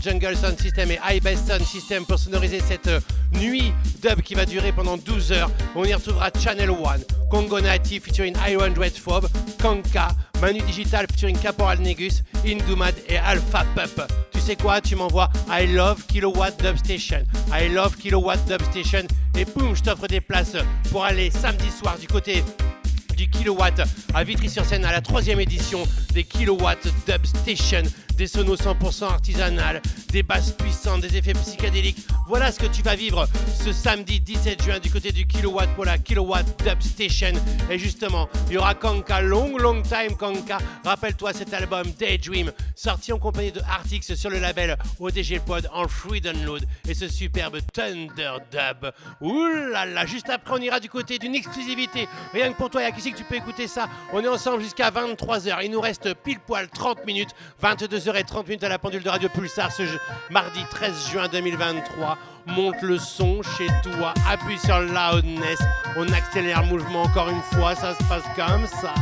Jungle Sound System et iBest Sound System pour sonoriser cette euh, nuit dub qui va durer pendant 12 heures. On y retrouvera Channel One, Congo Native featuring Iron Dreadphobe, Kanka, Manu Digital featuring Caporal Negus, Indumad et Alpha Pup. Tu sais quoi Tu m'envoies I love Kilowatt Dub Station. I love Kilowatt Dub Station. Et boum, je t'offre des places pour aller samedi soir du côté du Kilowatt à Vitry-sur-Seine à la troisième édition des Kilowatt Dub Station des sonos 100% artisanales, des basses puissantes, des effets psychédéliques. Voilà ce que tu vas vivre ce samedi 17 juin du côté du Kilowatt pour la Kilowatt Dub Station. Et justement, il y aura Kanka, Long Long Time Kanka. Rappelle-toi cet album Daydream, sorti en compagnie de Artix sur le label ODG Pod en free download. Et ce superbe Thunder Dub. Ouh là juste après, on ira du côté d'une exclusivité. Rien que pour toi, Yakissi, que tu peux écouter ça. On est ensemble jusqu'à 23h. Il nous reste pile poil 30 minutes. 22h30 minutes à la pendule de Radio Pulsar ce mardi 13 juin 2023. Monte le son chez toi, appuie sur loudness. On accélère le mouvement encore une fois, ça se passe comme ça.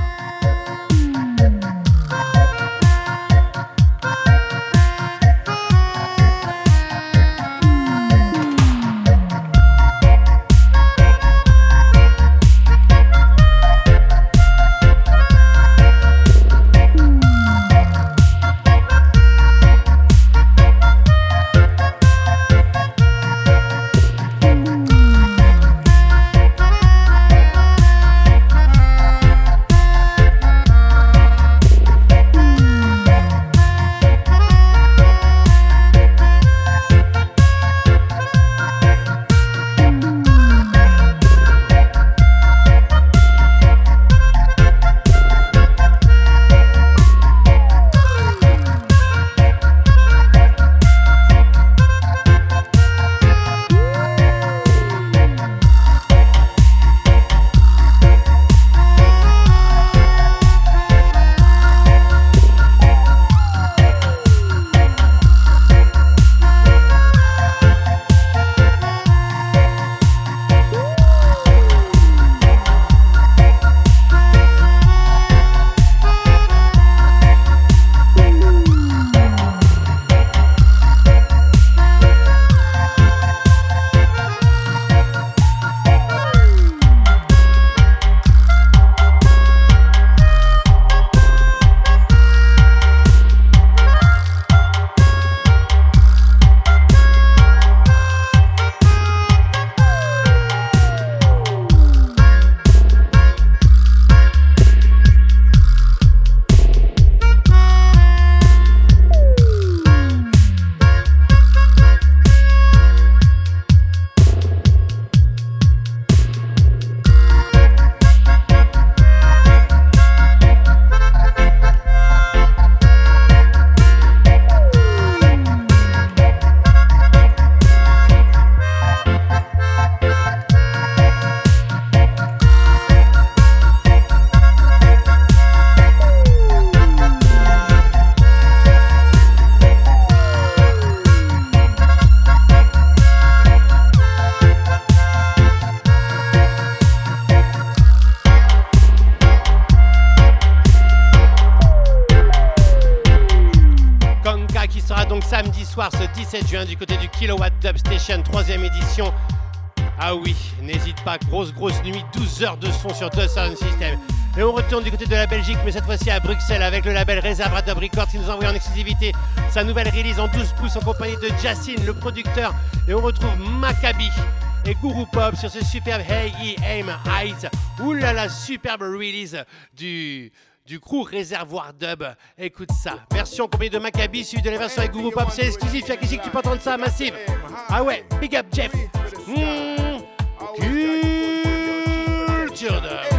Nuit, 12 heures de son sur deux sound system. Et on retourne du côté de la Belgique, mais cette fois-ci à Bruxelles avec le label Reservoir Dub Records qui nous envoie en exclusivité sa nouvelle release en 12 pouces en compagnie de Jacine, le producteur. Et on retrouve Maccabi et Guru Pop sur ce superbe Hey E Aim là là, superbe release du du crew Réservoir Dub. Écoute ça. Version en compagnie de Maccabi, suivi de la version avec Guru Pop. C'est exclusif. Il y a qu'ici que tu peux entendre ça, massive. Ah ouais, big up Jeff. Mmh. Culture Dub.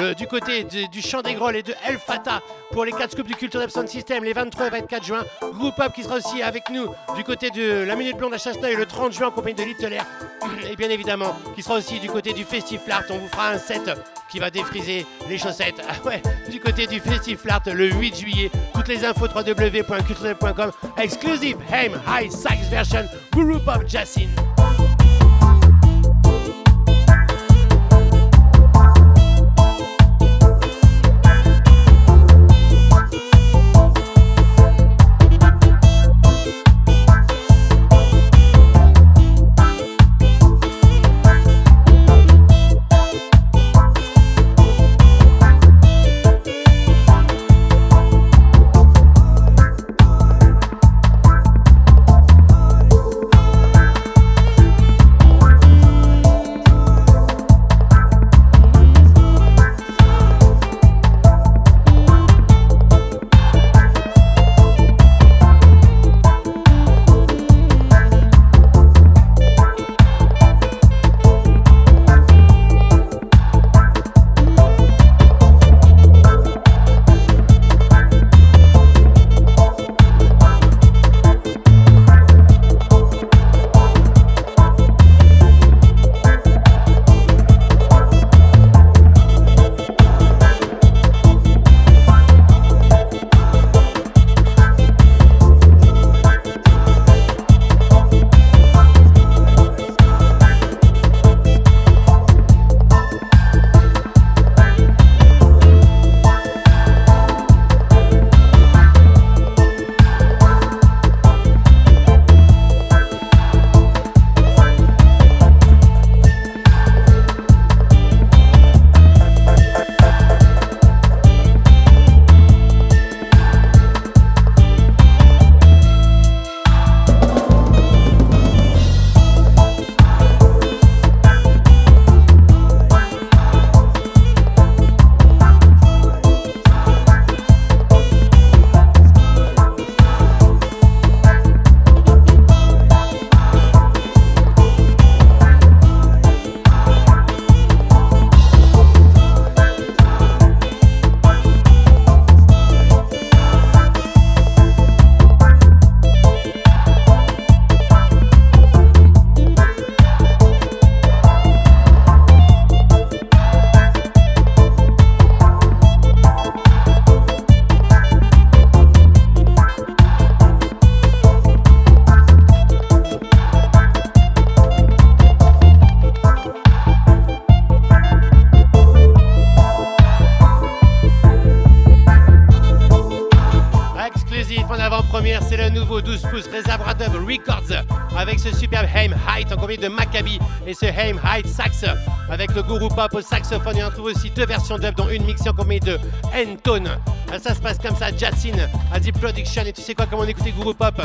Euh, du côté du chant des Grolles et de El Fata pour les 4 scoops du Culture Sound System les 23 et 24 juin. Guru Pop qui sera aussi avec nous du côté de la Minute Blonde à Chasseneuil le 30 juin en compagnie de Little. Et bien évidemment, qui sera aussi du côté du Festiflart. On vous fera un set qui va défriser les chaussettes. Ah du côté du Festiflart le 8 juillet. Toutes les infos www.culturel.com. Exclusive Haim High Sax version Guru Pop Jacin. Saxophone et on trouve aussi deux versions dub de N-Tone. Ah, Ça se passe comme ça, Jatsin, Adi Production et tu sais quoi, comment on écoutait Guru Pop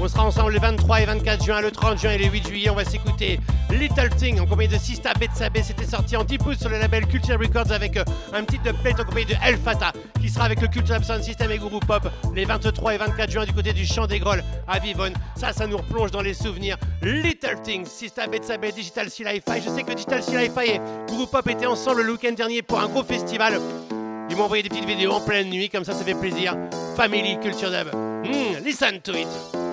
On sera ensemble le 23 et 24 juin, le 30 juin et le 8 juillet, on va s'écouter Little Thing en compagnie de Sista Betsabe, c'était sorti en 10 pouces sur le label Culture Records avec euh, un petit update en compagnie de El Fata qui sera avec le Culture Sound System et Guru Pop les 23 et 24 juin du côté du Champ des Grolles à Vivonne. Ça, ça nous replonge dans les souvenirs. Little Things, Sista Betsabe, Digital Sea. Je sais que Digital Sea et Guru Pop étaient ensemble le week-end dernier pour un gros festival. Ils m'ont des petites vidéos en pleine nuit, comme ça, ça fait plaisir. Family Culture Dub. Hmm, listen to it.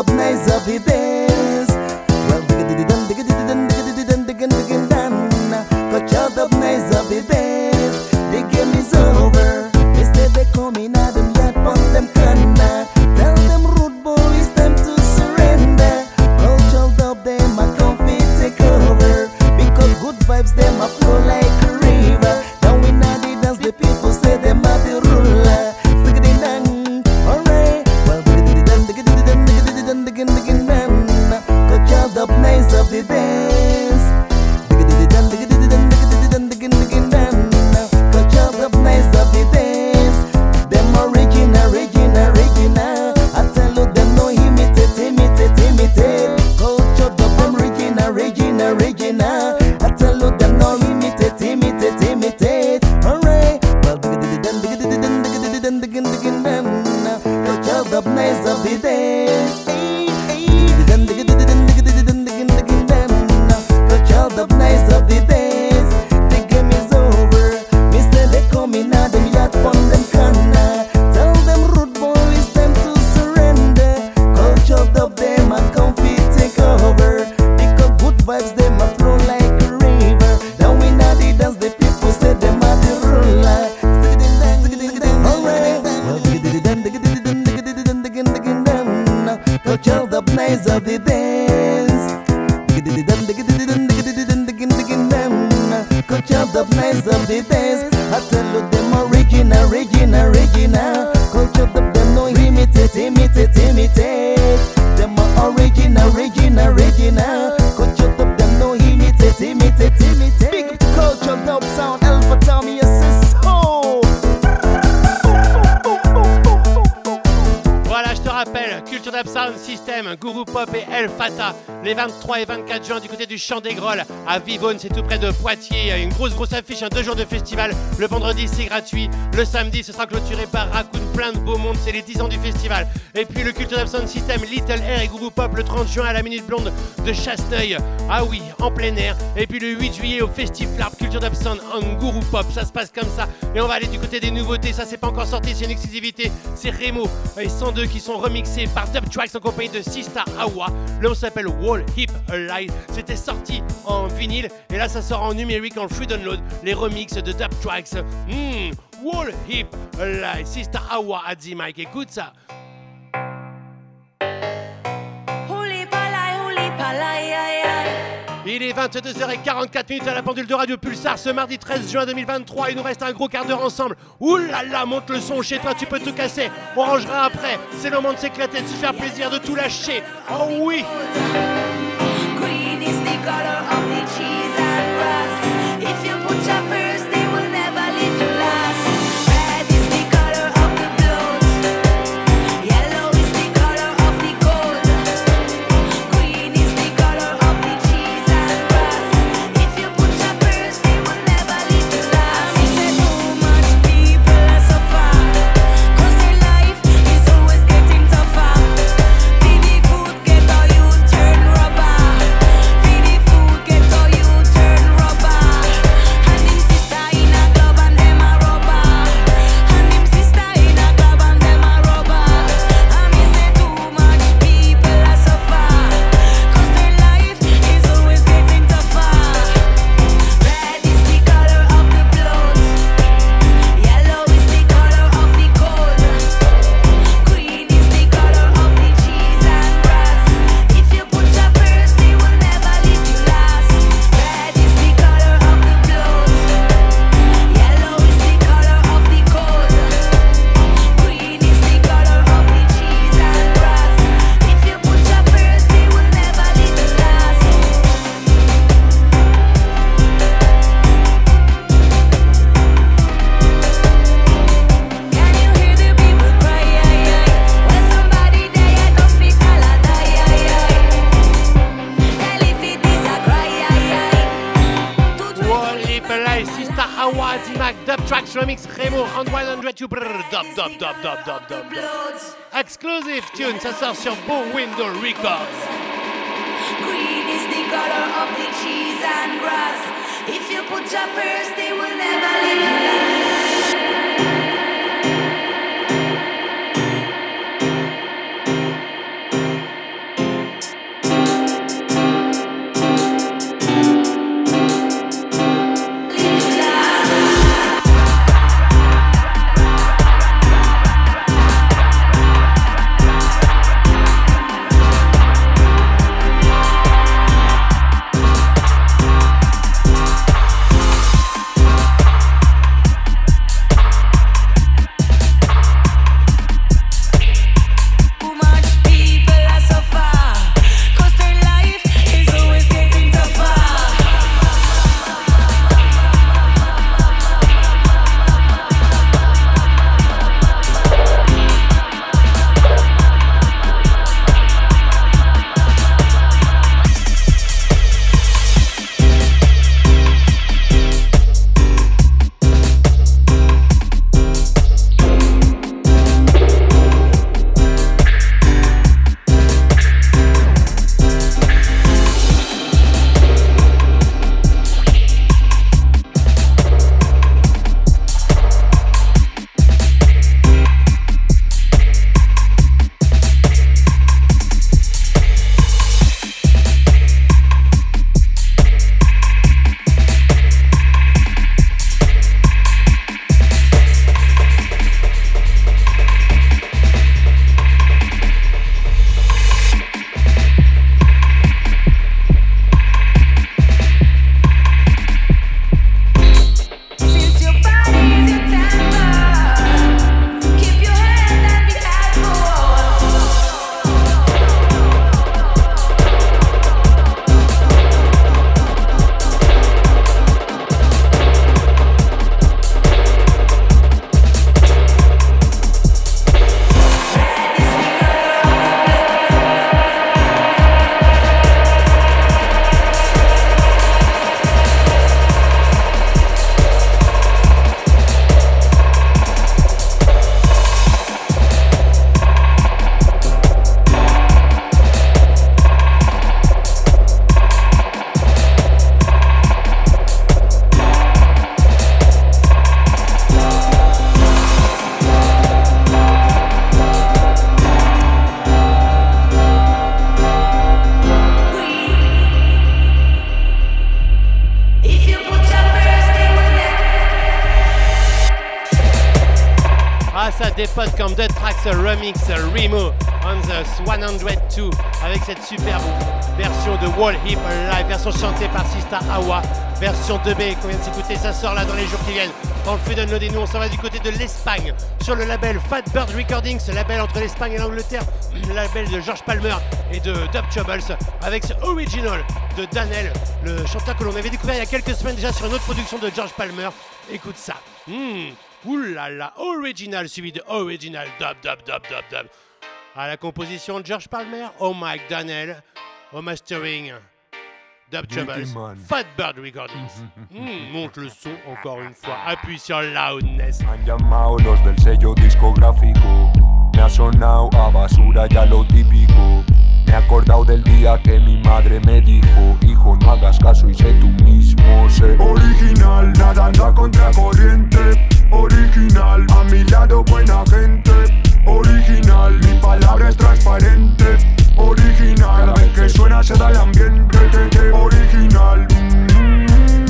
Subnaze Champ des Grolles à Vivonne, c'est tout près de Poitiers. Il y a Une grosse grosse affiche, un deux jours de festival. Le vendredi c'est gratuit, le samedi ce sera clôturé par Raccoon Plein de Beau Monde, c'est les 10 ans du festival. Et puis le culte d'Absence System, Little Air et Guru Pop le 30 juin à la Minute Blonde de Chasseneuil. Ah oui, en plein air. Et puis le 8 juillet au Festival Culture d'Absence en Gourou Pop, ça se passe comme ça. Et on va aller du côté des nouveautés, ça c'est pas encore sorti, c'est une exclusivité. C'est Remo et 102 qui sont remixés par Dub Tracks en compagnie de Sista Awa. L'on s'appelle Wall Hip c'était sorti en vinyle et là ça sort en numérique en free download. Les remixes de Dub Tracks. Mmh, Wall Hip Alive. Sister Awa a Mike. Écoute ça. Il est 22h44 à la pendule de Radio Pulsar ce mardi 13 juin 2023. Il nous reste un gros quart d'heure ensemble. Ouh là là, monte le son chez toi, tu peux tout casser. On rangera après. C'est le moment de s'éclater, de se faire plaisir, de tout lâcher. Oh oui! Ça sort sur Bow Window Records. Green is the color of the cheese and grass. If you put your Comme Dead Tracks Remix Remo on the 102 avec cette superbe version de Wall Hip Live, version chantée par Sista Awa, version 2B qu'on vient de s'écouter. Ça sort là dans les jours qui viennent. Dans le flux download nous, on s'en va du côté de l'Espagne sur le label Fat Bird Recordings, ce label entre l'Espagne et l'Angleterre, le label de George Palmer et de Dub Troubles avec ce original de Danel, le chanteur que l'on avait découvert il y a quelques semaines déjà sur une autre production de George Palmer. Écoute ça. Hmm. Oulala, original suivi de original dub dub dub dub dub. À la composition de George Palmer, Oh Mike Daniel, au mastering, Dub Troubles. Fat Bird Recordings. Hmm, monte le son encore une fois, appuie sur loudness. Han llamado los del sello discográfico. Me ha sonado a basura ya lo típico. Me he acordado del día que mi madre me dijo, hijo no hagas caso y sé tú mismo, sé Original, nadando a contracorriente. Original, a mi lado buena gente. Original, mi palabra es transparente. Original, cada vez que suena se da el ambiente. te, te. Original, mm,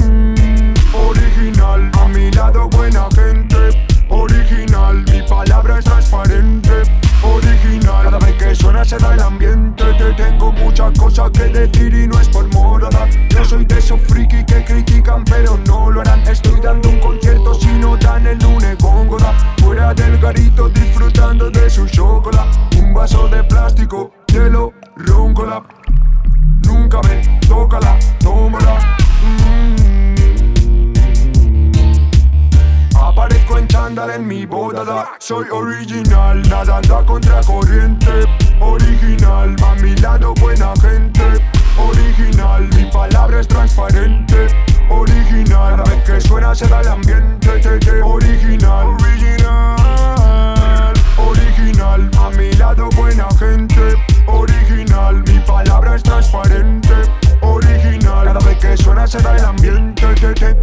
original, a mi lado buena gente. Original, suena se da el ambiente. Te tengo muchas cosas que decir y no es por morada. Yo soy de esos friki que critican pero no lo harán. Estoy dando un concierto si no dan el lunes góngora. Fuera del garito disfrutando de su chocolate. Un vaso de plástico, hielo, roncola. Nunca me toca la tómala. chándal en mi boda. Soy original, nadando a contracorriente. Original, A mi lado buena gente. Original, mi palabra es transparente. Original, la vez que suena se da el ambiente. Te, te, Original, original Original, a mi lado buena gente. Original, mi palabra es transparente. Original, cada vez que suena se da el ambiente. Te,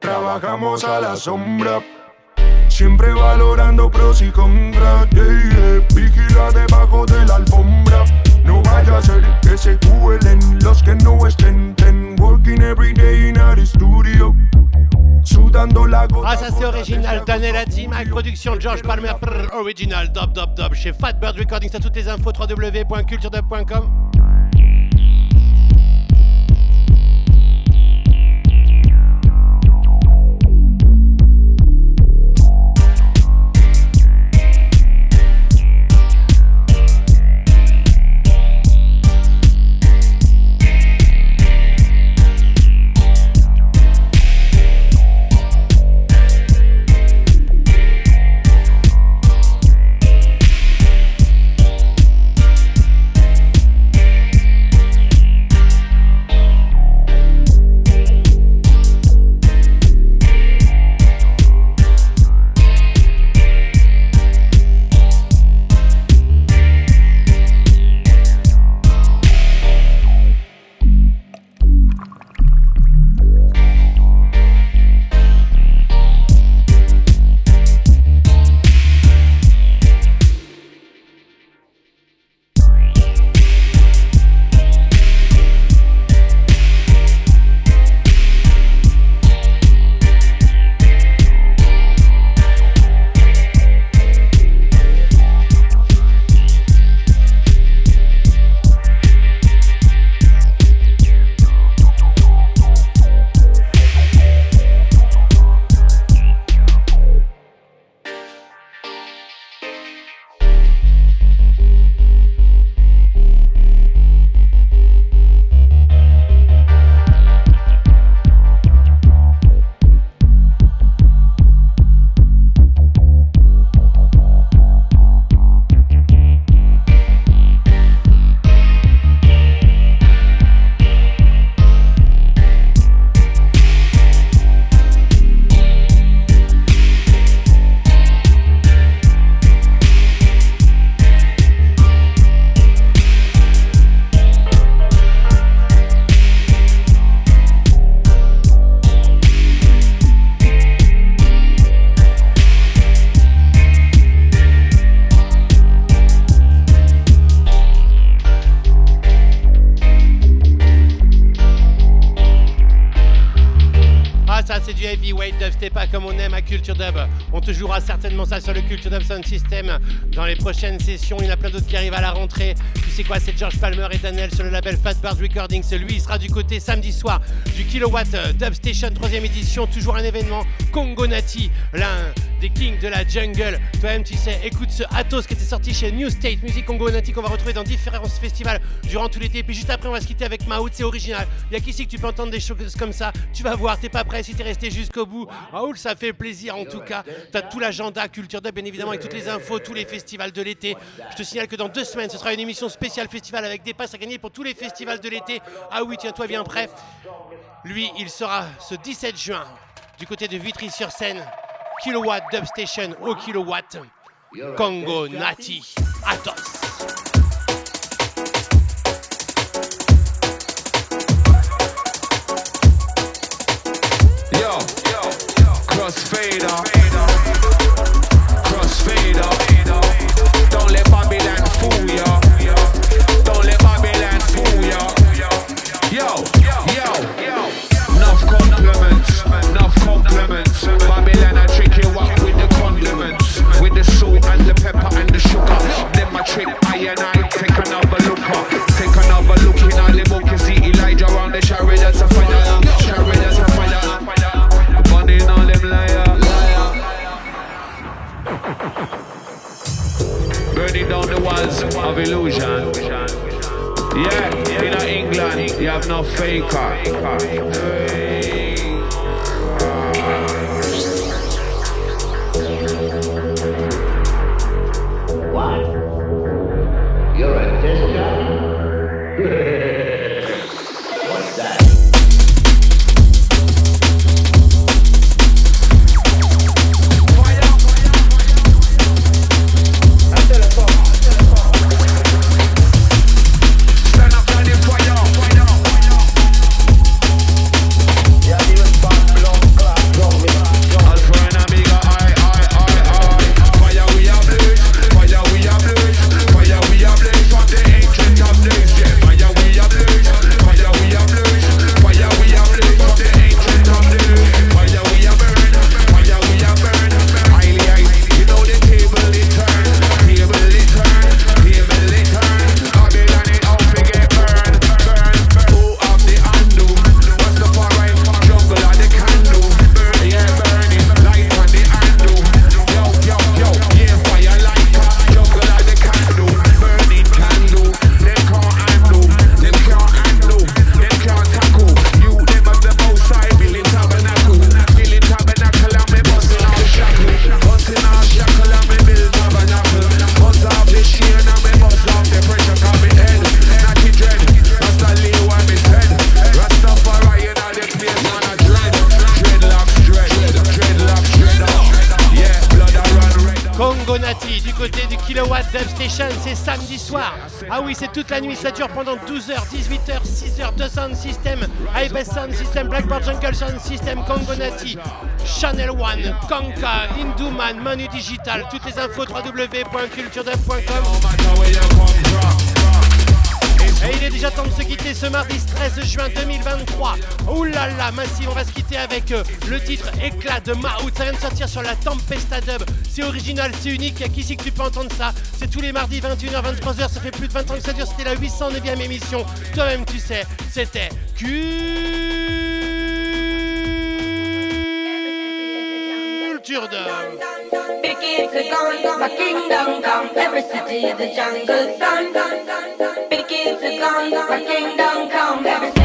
Trabajamos a la sombra. Siempre valorando pros y contras. yeah, yeah. Vigila debajo de la alfombra. No vaya a ser que se cuelen los que no estén. Ten, working every day in our studio. Sudando la gota. Ah, ça c'est original. Daniel Team avec production George Palmer. prr, original. Dub, dub, dub. Chez Fatbird Recordings. T'as toutes les infos. www.culturedub.com. Culture Dub. On te jouera certainement ça sur le Culture Dub Sound System dans les prochaines sessions. Il y en a plein d'autres qui arrivent à la rentrée. Tu sais quoi, c'est George Palmer et Daniel sur le label Fatbird Recordings. Lui, il sera du côté samedi soir du Kilowatt euh, Dub Station 3 édition. Toujours un événement. Congo Nati, l'un des kings de la jungle. Toi-même, tu sais, écoute ce Atos qui était sorti chez New State Music Congo Nati qu'on va retrouver dans différents festivals durant tout l'été. Puis juste après, on va se quitter avec Maout, c'est original. Il y a qu'ici que tu peux entendre des choses comme ça? Tu vas voir, t'es pas prêt si t'es resté jusqu'au bout. Raoul, ça fait plaisir en tout cas. T'as tout l'agenda Culture Dub, bien évidemment, avec toutes les infos, tous les festivals de l'été. Je te signale que dans deux semaines, ce sera une émission spéciale festival avec des passes à gagner pour tous les festivals de l'été. Ah oui, tiens-toi bien prêt. Lui, il sera ce 17 juin du côté de Vitry-sur-Seine. Kilowatt Dub Station au kilowatt. Congo Nati. Atos. Yo, crossfader, crossfader. Don't let Babylon fool ya. The sugar. Then my trick I and I take another look up, take another look in all the book. You see Elijah on the chariots of fire, chariots of fire. Burning all them liar. Burning down the walls of illusion. Yeah, in England, you have no faker. Ça dure pendant 12h, 18h, 6h de Sound System, iBest Sound System, Blackboard Jungle Sound System, Congonati, Channel One, Kanka, Hinduman, Manu Digital. Toutes les infos www.culturedub.com. Et il est déjà temps de se quitter ce mardi 13 juin 2023. Ouh là là, Massive, on va se quitter avec euh, le titre Éclat de Maout. Ça vient de sortir sur la Tempesta Dub. C'est original, c'est unique. Y'a qu'ici que tu peux entendre ça? C'est tous les mardis 21h, 23h. Ça fait plus de 20 ans que ça dure. C'était la 809e émission. Toi-même, tu sais, c'était Culture Dub. Big it's a gun, my kingdom come. Every city is a jungle sun. Big it's a gun, my kingdom come. Every